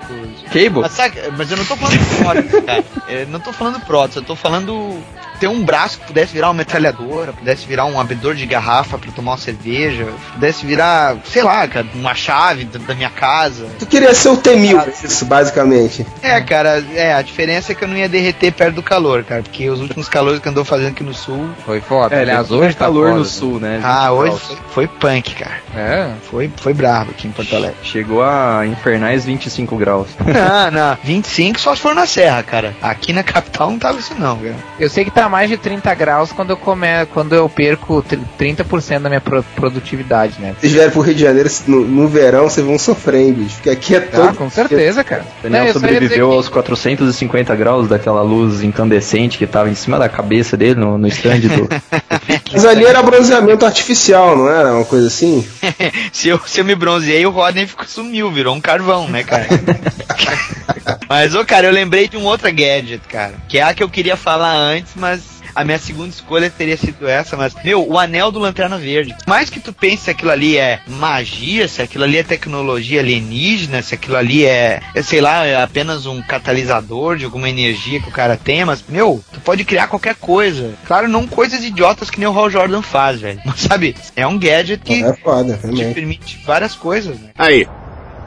[SPEAKER 3] Cable?
[SPEAKER 2] Mas, sabe, mas eu não tô falando prótese, cara. Eu não tô falando prótese, eu tô falando ter um braço que pudesse virar uma metralhadora, pudesse virar um abridor de garrafa pra tomar uma cerveja, pudesse virar, sei lá, cara, uma chave da, da minha casa.
[SPEAKER 4] Tu queria ser o T-1000, isso, basicamente.
[SPEAKER 2] É, cara, é, a diferença é que eu não ia derreter perto do calor, cara, porque os últimos calores que andou fazendo aqui no sul.
[SPEAKER 1] Foi foda.
[SPEAKER 3] É,
[SPEAKER 1] Aliás,
[SPEAKER 3] hoje
[SPEAKER 1] hoje tá
[SPEAKER 3] calor
[SPEAKER 1] foda.
[SPEAKER 3] no sul, né?
[SPEAKER 2] Ah,
[SPEAKER 3] 20
[SPEAKER 2] hoje foi, foi punk, cara.
[SPEAKER 1] É.
[SPEAKER 2] Foi, foi brabo aqui em Porto Alegre.
[SPEAKER 3] Chegou a infernais 25 graus.
[SPEAKER 2] não, não. 25 só se for na serra, cara. Aqui na capital não tava isso não, cara.
[SPEAKER 1] Eu sei que tá mais de 30 graus quando eu come... quando eu perco tr- 30% da minha pro- produtividade, né?
[SPEAKER 4] Se vierem pro Rio de Janeiro no, no verão, vocês vão sofrer, hein, bicho. Porque aqui é
[SPEAKER 1] Ah,
[SPEAKER 4] todo.
[SPEAKER 1] com certeza, cara.
[SPEAKER 3] Daniel
[SPEAKER 1] Não,
[SPEAKER 3] sobreviveu
[SPEAKER 1] que-
[SPEAKER 3] aos 450 graus daquela luz incandescente que tava em cima da cabeça dele no, no stand do.
[SPEAKER 4] Mas ali era bronzeamento artificial, não era? Uma coisa assim?
[SPEAKER 2] se, eu, se eu me bronzeei, o Rodney ficou sumiu, virou um carvão, né, cara? mas, ô, cara, eu lembrei de um outro gadget, cara. Que é a que eu queria falar antes, mas a minha segunda escolha teria sido essa, mas, meu, o anel do Lanterna Verde. Mais que tu pense se aquilo ali é magia, se aquilo ali é tecnologia alienígena, se aquilo ali é, é, sei lá, é apenas um catalisador de alguma energia que o cara tem, mas, meu, tu pode criar qualquer coisa. Claro, não coisas idiotas que nem o Hal Jordan faz, velho. Mas, sabe, é um gadget que
[SPEAKER 4] É foda,
[SPEAKER 2] te permite várias coisas, né?
[SPEAKER 5] Aí,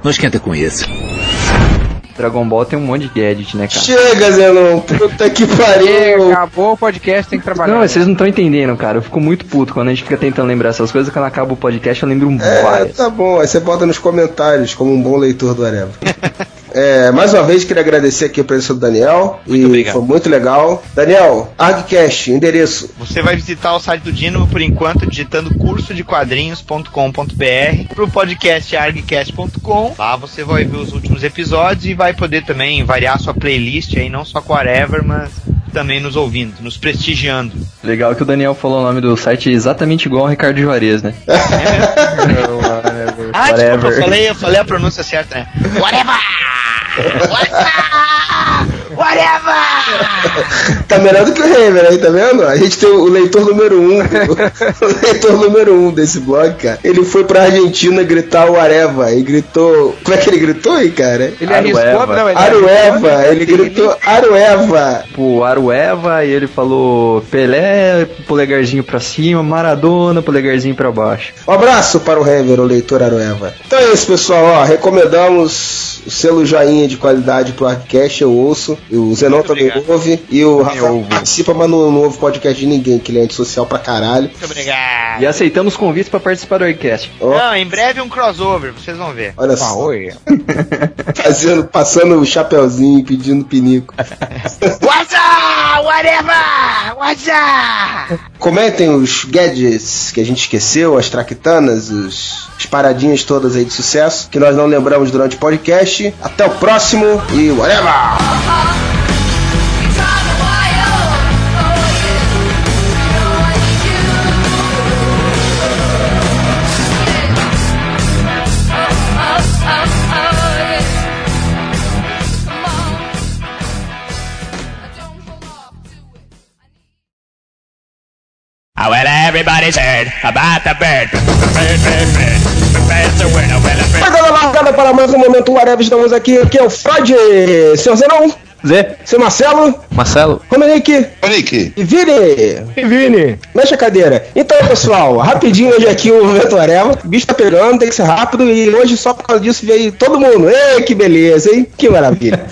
[SPEAKER 5] não esquenta com isso.
[SPEAKER 3] Dragon Ball tem um monte de gadget, né, cara?
[SPEAKER 4] Chega, Zenon. Puta que pariu.
[SPEAKER 1] acabou o podcast, tem que trabalhar.
[SPEAKER 3] Não, vocês não estão entendendo, cara. Eu fico muito puto quando a gente fica tentando lembrar essas coisas. Quando acaba o podcast, eu lembro
[SPEAKER 4] É,
[SPEAKER 3] várias.
[SPEAKER 4] tá bom. Aí você bota nos comentários, como um bom leitor do Areva. É, mais uma vez, queria agradecer aqui a presença do Daniel. e
[SPEAKER 2] obrigado.
[SPEAKER 4] foi muito legal. Daniel, ArgCast, endereço.
[SPEAKER 2] Você vai visitar o site do Dino por enquanto digitando curso de quadrinhos.com.br pro podcast argcast.com. Lá você vai ver os últimos episódios e vai poder também variar sua playlist aí, não só com a Ever, mas também nos ouvindo, nos prestigiando.
[SPEAKER 3] Legal que o Daniel falou o nome do site exatamente igual ao Ricardo Juarez, né?
[SPEAKER 2] Ah, desculpa,
[SPEAKER 3] Whatever.
[SPEAKER 2] eu falei, eu falei a pronúncia certa, né? Whatever! Whatever!
[SPEAKER 4] Tá melhor do que o Hammer aí, tá vendo? A gente tem o leitor número um. o leitor número um desse blog, cara. Ele foi pra Argentina gritar o Areva e gritou. Como é que ele gritou aí, cara?
[SPEAKER 1] Ele
[SPEAKER 3] Arueva.
[SPEAKER 1] arriscou, não, ele
[SPEAKER 4] Arueva, ele gritou Arueva.
[SPEAKER 3] Tipo, Arueva, e ele falou Pelé, polegarzinho pra cima, Maradona, polegarzinho pra baixo.
[SPEAKER 4] Um abraço para o Hever, o leitor Arueva. Então é isso, pessoal. Ó, recomendamos o selo joinha de qualidade pro Artcast, eu ouço. E o Zenon também ouve. E o Rafael participa, mas não, não ouve podcast de ninguém, que ele é antissocial pra caralho.
[SPEAKER 2] Muito obrigado.
[SPEAKER 3] E aceitamos convites pra participar do Aircast.
[SPEAKER 4] Ó,
[SPEAKER 2] Não, em breve um crossover, vocês vão ver.
[SPEAKER 4] olha
[SPEAKER 1] Ah,
[SPEAKER 4] só,
[SPEAKER 1] oi.
[SPEAKER 4] fazendo, passando o chapeuzinho e pedindo pinico.
[SPEAKER 2] What's up? Whatever! What's up?
[SPEAKER 4] Comentem os gadgets que a gente esqueceu, as traquitanas, os, as paradinhas todas aí de sucesso que nós não lembramos durante o podcast. Até o próximo e whatever!
[SPEAKER 8] well, everybody's heard about the bird. Bird, bird, bird. Bird's a word. Oh, well, a bird.
[SPEAKER 4] Pegando a largada para mais um momento Whatever, estamos aqui, aqui é o Freud, senhor Zenon,
[SPEAKER 3] Zé,
[SPEAKER 4] seu Marcelo,
[SPEAKER 3] Marcelo.
[SPEAKER 4] Romenick
[SPEAKER 9] Nick,
[SPEAKER 4] e Vini.
[SPEAKER 10] E Vini,
[SPEAKER 4] Mexe a cadeira. Então, pessoal, rapidinho hoje aqui o momento Areva. O bicho tá pegando, tem que ser rápido. E hoje, só por causa disso, veio todo mundo. Ei, que beleza, hein? Que maravilha.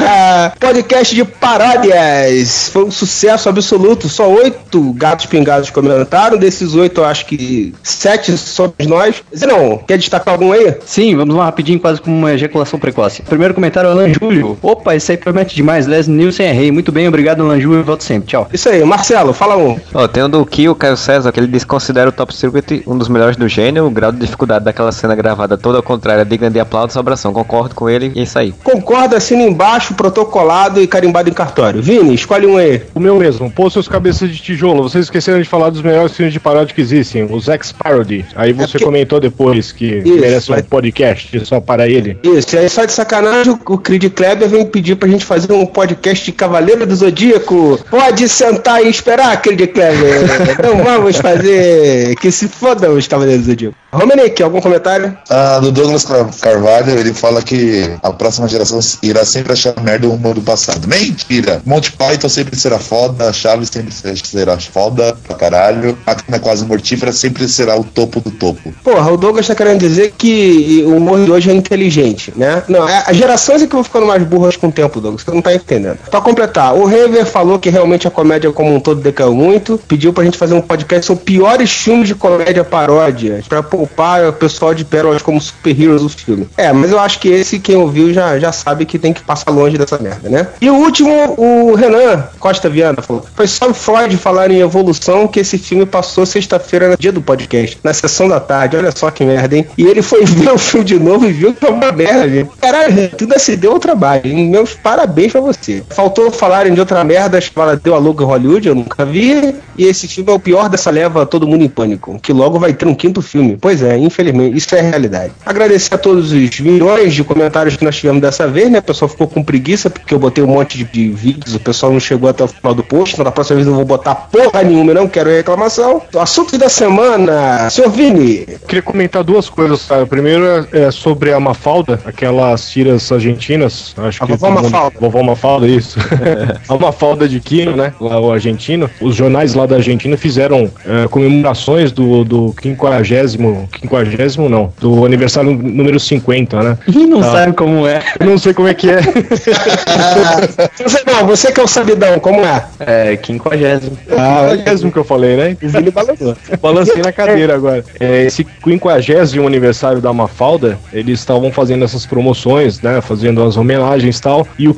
[SPEAKER 4] Podcast de paródias. Foi um sucesso absoluto. Só oito gatos pingados comentaram. Desses oito, eu acho que sete somos nós. Não, quer destacar algum aí?
[SPEAKER 3] Sim, vamos lá rapidinho, quase como uma ejaculação precoce. Primeiro comentário, Alan Júlio. Opa, esse aí promete demais. Leslie Nielsen é rei. Muito bem, obrigado, Alan Júlio. Volto sempre. Tchau.
[SPEAKER 4] Isso aí, Marcelo, fala um.
[SPEAKER 11] Ó, tem um do Kill, Caio César, que ele diz que considera o Top Secret um dos melhores do gênero. O grau de dificuldade daquela cena gravada toda ao contrário, é digna de aplausos e abração. Concordo com ele e é isso aí.
[SPEAKER 4] Concorda, assina embaixo, protocolado e carimbado em cartório. Vini, escolhe um aí.
[SPEAKER 10] o meu mesmo. Pô, seus cabeças de tijolo. Vocês esqueceram de falar dos melhores filmes de paródia que existem, os X-Parody. Aí você
[SPEAKER 4] porque-
[SPEAKER 10] comentou depois que
[SPEAKER 4] Isso,
[SPEAKER 10] merece um
[SPEAKER 4] mas-
[SPEAKER 10] podcast só para ele.
[SPEAKER 4] Isso, e aí só de sacanagem, o Creed Kleber vem pedir pra gente fazer um podcast de Cavaleiro do Zodíaco. Pode sentar e esperar, Creed Kleber. Não vamos fazer que se fodam os Cavaleiros do Zodíaco. Romanic, algum comentário?
[SPEAKER 9] Ah, do Douglas Car- Carvalho, ele fala que a próxima geração irá sempre achar merda o humor do passado. Mentira! Monty Python sempre será foda, Chaves sempre será foda pra caralho, Máquina Quase Mortífera sempre será o topo do topo.
[SPEAKER 4] Porra, o Douglas tá querendo dizer que o humor de hoje é inteligente, né? Não, é- as gerações é que vão ficando mais burras com o tempo, Douglas, não tá entendendo. Pra completar, o Rever falou que realmente a comédia como um todo decaiu muito, pediu pra gente fazer um podcast sobre piores filmes de comédia paródia, pra poupar o pessoal de pérolas como Super Heroes os filmes. É, mas eu acho que esse, quem ouviu, já, já sabe que tem que passar longe dessa merda, né? E o último, o Renan Costa Viana falou, foi só o Freud falar em evolução que esse filme passou sexta-feira no dia do podcast, na sessão da tarde, olha só que merda, hein? E ele foi ver o filme de novo e viu que é uma merda, gente. Caralho, tudo se deu ao trabalho, hein? Meus parabéns pra você. Faltou falarem de outra merda, fala deu a louca Hollywood, eu nunca vi, e esse filme é o pior dessa leva Todo Mundo em Pânico, que logo vai ter um quinto filme. Pois é, infelizmente, isso é a realidade. Agradecer a todos os milhões de comentários que nós tivemos dessa vez, né? O pessoal ficou com preguiça, porque eu botei um monte de, de vídeos, o pessoal não chegou até o final do post, então da próxima vez eu não vou botar porra nenhuma, eu não quero reclamação. Assunto da semana, senhor Vini,
[SPEAKER 10] Queria comentar duas coisas, cara. Primeiro é, é sobre a Mafalda, aquelas tiras argentinas. Acho
[SPEAKER 4] A
[SPEAKER 10] que
[SPEAKER 4] vovó
[SPEAKER 10] todo mundo-
[SPEAKER 4] Mafalda.
[SPEAKER 10] Vovó Mafalda, isso. a Mafalda de Quino, né? Lá, o argentino. Os jornais lá da Argentina fizeram é, comemorações do, do 50, 50 não, do aniversário número 50, né?
[SPEAKER 3] Ih, não
[SPEAKER 10] Tá.
[SPEAKER 3] sabe como é.
[SPEAKER 10] Eu não sei como é que é.
[SPEAKER 4] você não, você que é o sabidão, como é?
[SPEAKER 3] É, quinquagésimo.
[SPEAKER 10] Ah, é mesmo que eu falei, né?
[SPEAKER 4] O Vini balançou.
[SPEAKER 10] Balancei na cadeira agora. É, esse 50 aniversário da Mafalda, eles estavam fazendo essas promoções, né? Fazendo as homenagens e tal. E o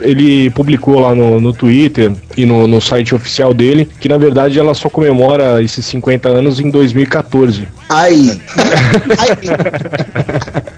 [SPEAKER 10] Ele publicou lá no, no Twitter e no, no site oficial dele que na verdade ela só comemora esses 50 anos em 2014.
[SPEAKER 4] Ai. Ai.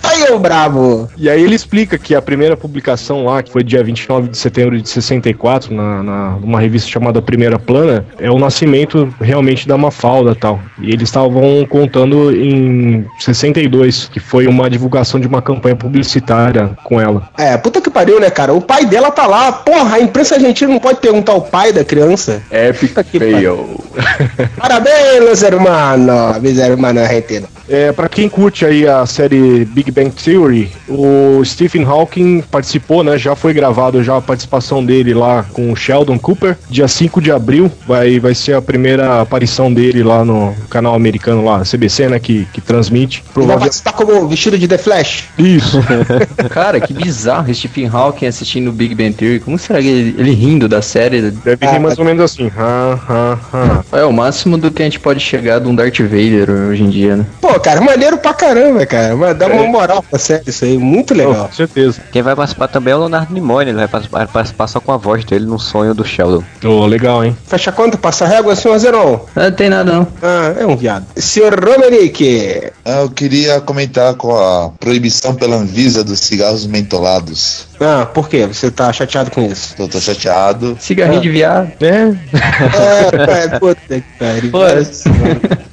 [SPEAKER 4] Ai, ô bravo.
[SPEAKER 10] E aí ele explica que a primeira publicação lá, que foi dia 29 de setembro de 64, na, na numa revista chamada Primeira Plana, é o nascimento realmente da Mafalda e tal. E eles estavam contando em 62, que foi uma divulgação de uma campanha publicitária com ela.
[SPEAKER 4] É, puta que pariu, né, cara? O pai dela tá lá. Porra, a imprensa argentina não pode perguntar o pai da criança.
[SPEAKER 3] Epic fail.
[SPEAKER 4] Parabéns, meus hermanos. Meus hermanos argentinos.
[SPEAKER 10] É, para quem curte aí a série Big Bang Theory, o Stephen Hawking participou, né? Já foi gravado já a participação dele lá com o Sheldon Cooper. Dia 5 de abril vai, vai ser a primeira aparição dele lá no canal americano lá, CBC, né? Que, que transmite.
[SPEAKER 4] Ele vai
[SPEAKER 10] Provavelmente.
[SPEAKER 4] participar como vestido de The Flash.
[SPEAKER 10] Isso.
[SPEAKER 3] Cara, que bizarro Stephen Hawking assistindo o Big Bang Theory. Como será que ele, ele rindo da série?
[SPEAKER 10] Deve ser mais ou menos assim. Ha, ha, ha.
[SPEAKER 3] É o máximo do que a gente pode chegar de um Darth Vader hoje em dia, né?
[SPEAKER 4] Pô, cara, maneiro pra caramba, cara. Mas dá uma moral pra série isso aí. Muito legal.
[SPEAKER 10] Com certeza.
[SPEAKER 11] Quem vai participar também é o Leonardo Nimoy, ele vai participar, só com a voz dele no sonho do Sheldon.
[SPEAKER 10] Ô, legal, hein?
[SPEAKER 4] Fecha conta, passa a régua, senhor Zenon.
[SPEAKER 3] Não tem nada não.
[SPEAKER 4] Ah, é um viado. Senhor Romerick.
[SPEAKER 9] Ah, Eu queria comentar com a proibição pela Anvisa dos cigarros mentolados.
[SPEAKER 4] Ah, por quê? Você tá chateado com isso?
[SPEAKER 9] Eu tô chateado.
[SPEAKER 3] Cigarrinho de viado.
[SPEAKER 10] É.
[SPEAKER 4] É, é, puta que pariu.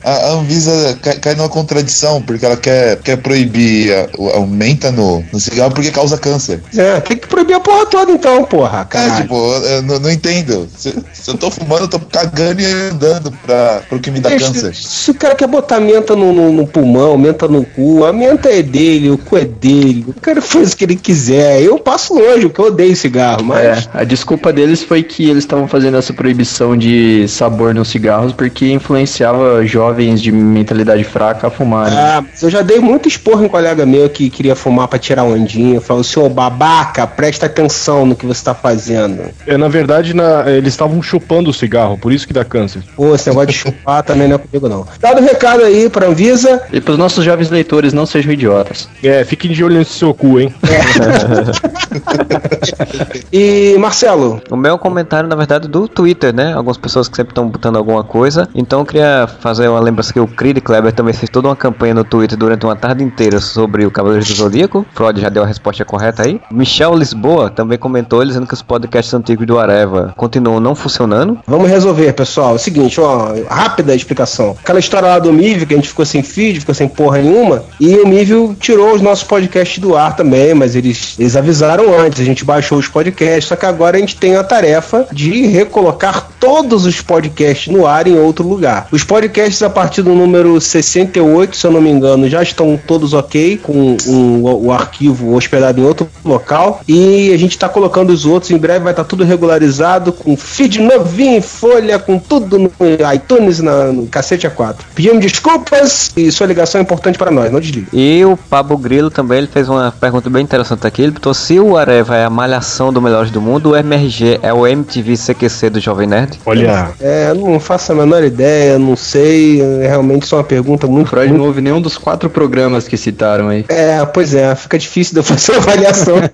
[SPEAKER 9] A a Anvisa cai, cai numa contradição, porque ela quer, quer proibir, a- o- aumenta no, no cigarro porque causa câncer.
[SPEAKER 4] É, tem que proibir a porra toda então, porra,
[SPEAKER 9] É,
[SPEAKER 4] caralho.
[SPEAKER 9] tipo, eu, eu não, não entendo. Se, se eu tô fumando, eu tô cagando e andando pra, pro que me dá
[SPEAKER 4] Deixa-
[SPEAKER 9] câncer.
[SPEAKER 4] Se o cara quer botar menta no, no- no pulmão, menta no cu, a menta é dele, o cu é dele. O cara faz o que ele quiser. Eu passo longe, porque eu odeio cigarro, mas.
[SPEAKER 3] É, a desculpa deles foi que eles estavam fazendo essa proibição de sabor nos cigarros porque influenciava jovens de mentalidade fraca a fumarem.
[SPEAKER 4] Ah, mas eu já dei muito esporro em colega meu que queria fumar pra tirar ondinha. Falou, senhor babaca, presta atenção no que você tá fazendo.
[SPEAKER 10] É, na verdade, na- eles estavam chupando o cigarro, por isso que dá câncer.
[SPEAKER 4] Pô, esse negócio de chupar também não é comigo, não. Dado o recado aí pra Anvisa.
[SPEAKER 3] E pros nossos jovens leitores, não sejam idiotas.
[SPEAKER 10] É, fiquem de olho nesse seu cu, hein?
[SPEAKER 4] E Marcelo,
[SPEAKER 11] O meu é comentário, na verdade, do Twitter, né? Algumas pessoas que sempre estão botando alguma coisa. Então eu queria fazer uma lembrança que o Creed Kleber também fez toda uma campanha no Twitter durante uma tarde inteira sobre o Cavaleiro do Zodíaco. Freud já deu a resposta correta aí. Michel Lisboa também comentou dizendo que os podcasts antigos do Areva continuam não funcionando.
[SPEAKER 4] vamos resolver, pessoal. É o seguinte, ó, rápida explicação. Aquela história lá do Mívio, que a gente ficou sem feed, ficou sem porra nenhuma, e o Mívio tirou os nossos podcasts do ar também, mas eles, eles avisaram antes, a gente baixou os podcasts, só que agora a gente tem a tarefa de recolocar todos os podcasts no ar em outro lugar. Os podcasts a partir do número 68, se eu não me engano, já estão todos ok, com um- o, o arquivo hospedado em outro local, e a gente está colocando os outros, em breve vai estar tudo regularizado, com feed novinho em folha, com tudo no iTunes, na, no cacete A4. Pedimos desculpas e sua ligação é importante para nós, não desliga.
[SPEAKER 11] E o Pablo Grilo também ele fez uma pergunta bem interessante aqui. Ele botou se o Areva é a malhação do Melhores do Mundo, o MRG é o MTV CQC do Jovem Nerd.
[SPEAKER 10] Olha,
[SPEAKER 4] É, não faço a menor ideia, não sei, é realmente só uma pergunta
[SPEAKER 3] O
[SPEAKER 4] muito...
[SPEAKER 3] Freud
[SPEAKER 4] muito...
[SPEAKER 3] não ouve nenhum dos quatro programas que citaram aí.
[SPEAKER 4] É, pois é, fica difícil de eu fazer uma avaliação.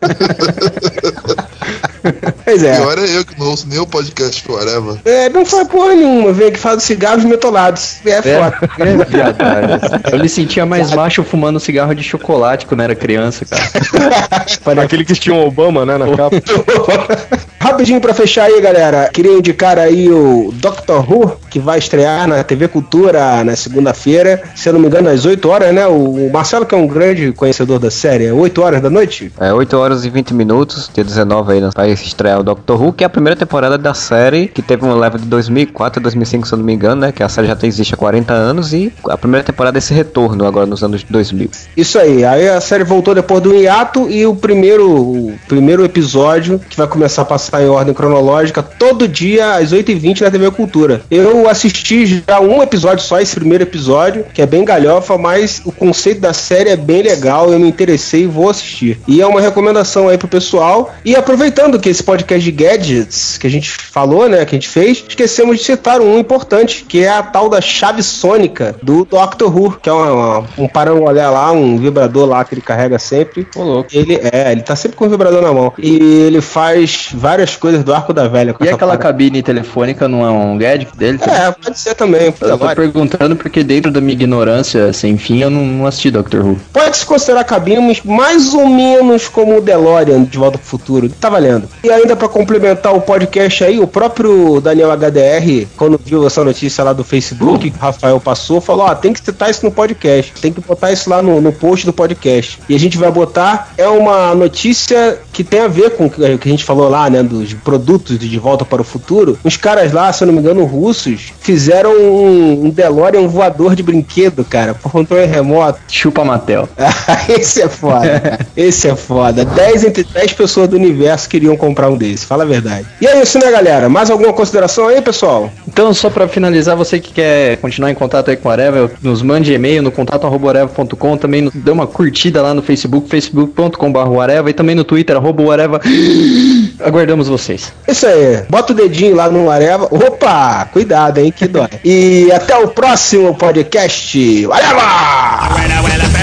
[SPEAKER 4] pois é.
[SPEAKER 9] Pior é eu que não ouço nem o podcast Areva.
[SPEAKER 4] É, não faz porra nenhuma, vem aqui fala cigarros metolados. É, foda.
[SPEAKER 3] É. Eu me sentia mais macho fumando cigarro de chocolate quando era criança, cara.
[SPEAKER 10] aquele que tinha o Obama, né, na capa.
[SPEAKER 4] Rapidinho pra fechar aí, galera. Queria indicar aí o Doctor Who, que vai estrear na TV Cultura na segunda-feira. Se eu não me engano, às 8 horas, né? O Marcelo, que é um grande conhecedor da série, é 8 horas da noite?
[SPEAKER 11] É 8 horas e 20 minutos, dia 19 aí, né, vai estrear o Doctor Who, que é a primeira temporada da série, que teve uma leva de 2004 a 2005, se eu não me engano, né, que a série já existe há 40 anos, e a primeira temporada é esse retorno agora nos anos 2000.
[SPEAKER 4] Isso aí. Aí a série voltou depois do hiato e o primeiro, o primeiro episódio, que vai começar a passar em ordem cronológica, todo dia às 8h20 na TV Cultura. Eu assisti já um episódio só, esse primeiro episódio, que é bem galhofa, mas o conceito da série é bem legal, eu me interessei e vou assistir. E é uma recomendação aí pro pessoal. E aproveitando que esse podcast de gadgets que a gente falou, né, que a gente fez, esquecemos de citar um importante, que é a tal da chave sônica do Doctor Who, que é uma, uma- um parangolé lá, um vibrador lá que ele carrega sempre.
[SPEAKER 3] Ô, louco.
[SPEAKER 4] Ele é, ele tá sempre com o vibrador na mão. E ele faz várias coisas do arco da velha.
[SPEAKER 3] E aquela
[SPEAKER 4] parada.
[SPEAKER 3] cabine telefônica não é um gadget dele?
[SPEAKER 4] É, pode ser também.
[SPEAKER 3] Eu tô perguntando porque dentro da minha ignorância sem fim eu não, não assisti Doctor Who.
[SPEAKER 4] Pode se considerar cabine mas mais ou menos como o DeLorean de Volta pro Futuro. Tá valendo. E ainda pra complementar o podcast aí, o próprio Daniel HDR, quando viu essa notícia lá do Facebook que o Rafael passou, falou: Ó, tem que citar isso no podcast. Tem que botar isso lá no, no post do podcast. E a gente vai botar. É uma notícia que tem a ver com o que a gente falou lá, né? Dos produtos de De Volta para o Futuro. Os caras lá, se eu não me engano, russos, fizeram um, um DeLorean voador de brinquedo, cara, por controle remoto.
[SPEAKER 3] Chupa Matel.
[SPEAKER 4] Esse é foda. Esse é foda. 10 entre 10 pessoas do universo queriam comprar um desse. Fala a verdade. E é isso, né, galera? Mais alguma consideração aí, pessoal?
[SPEAKER 3] Então, só pra finalizar, você que quer continuar em contato aí com o Areva, nos mande e-mail no contato.areva.com, também nos dê uma curtida lá no Facebook, facebook.com.br e também no Twitter, arroba Areva. Aguardamos vocês.
[SPEAKER 4] Isso aí. Bota o dedinho lá no Areva. Opa! Cuidado, hein, que dói. E até o próximo podcast. Areva!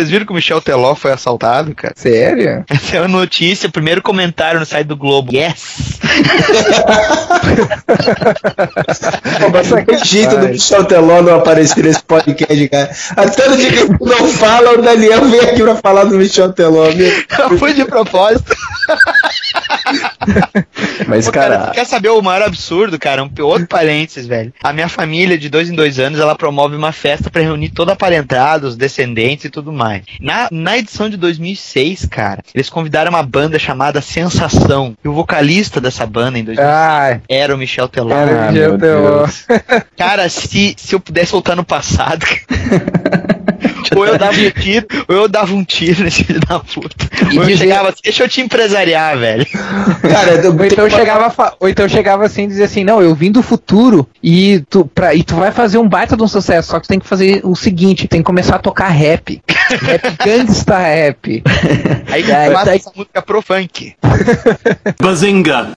[SPEAKER 2] Vocês viram que o Michel Teló foi assaltado, cara?
[SPEAKER 1] Sério?
[SPEAKER 2] Essa é uma notícia, primeiro comentário no site do Globo. Yes!
[SPEAKER 4] Mas não tem jeito do Michel Teló não aparecer nesse podcast, cara. Até no dia que não fala, o Daniel vem aqui pra falar do Michel Teló. Meu.
[SPEAKER 2] Foi de propósito.
[SPEAKER 3] Mas,
[SPEAKER 2] Pô,
[SPEAKER 3] cara,
[SPEAKER 2] quer saber o maior absurdo, cara? Um outro parênteses, velho. A minha família, de dois em dois anos, ela promove uma festa pra reunir toda a parentada, os descendentes e tudo mais. Na, na edição de 2006, cara, eles convidaram uma banda chamada Sensação. E o vocalista dessa banda em 2006
[SPEAKER 1] Ai,
[SPEAKER 2] era o Michel Teló.
[SPEAKER 1] era
[SPEAKER 3] Ah,
[SPEAKER 1] o Michel
[SPEAKER 3] meu
[SPEAKER 1] Teló.
[SPEAKER 2] Cara, se, se eu pudesse voltar no passado. ou eu dava um tiro, ou eu dava um tiro nesse filho da puta.
[SPEAKER 1] E
[SPEAKER 2] ou eu chegava assim, deixa eu te empresariar, velho.
[SPEAKER 4] Cara, eu
[SPEAKER 1] Ou então, eu chegava, ou então eu chegava assim e dizia assim, não, eu vim do futuro e tu, pra, e tu vai fazer um baita de um sucesso, só que tu tem que fazer o seguinte, tem que começar a tocar rap. rap gangsta rap.
[SPEAKER 2] Aí
[SPEAKER 1] Aí-
[SPEAKER 2] mata
[SPEAKER 1] aí-
[SPEAKER 2] essa música pro funk.
[SPEAKER 5] Bazinga!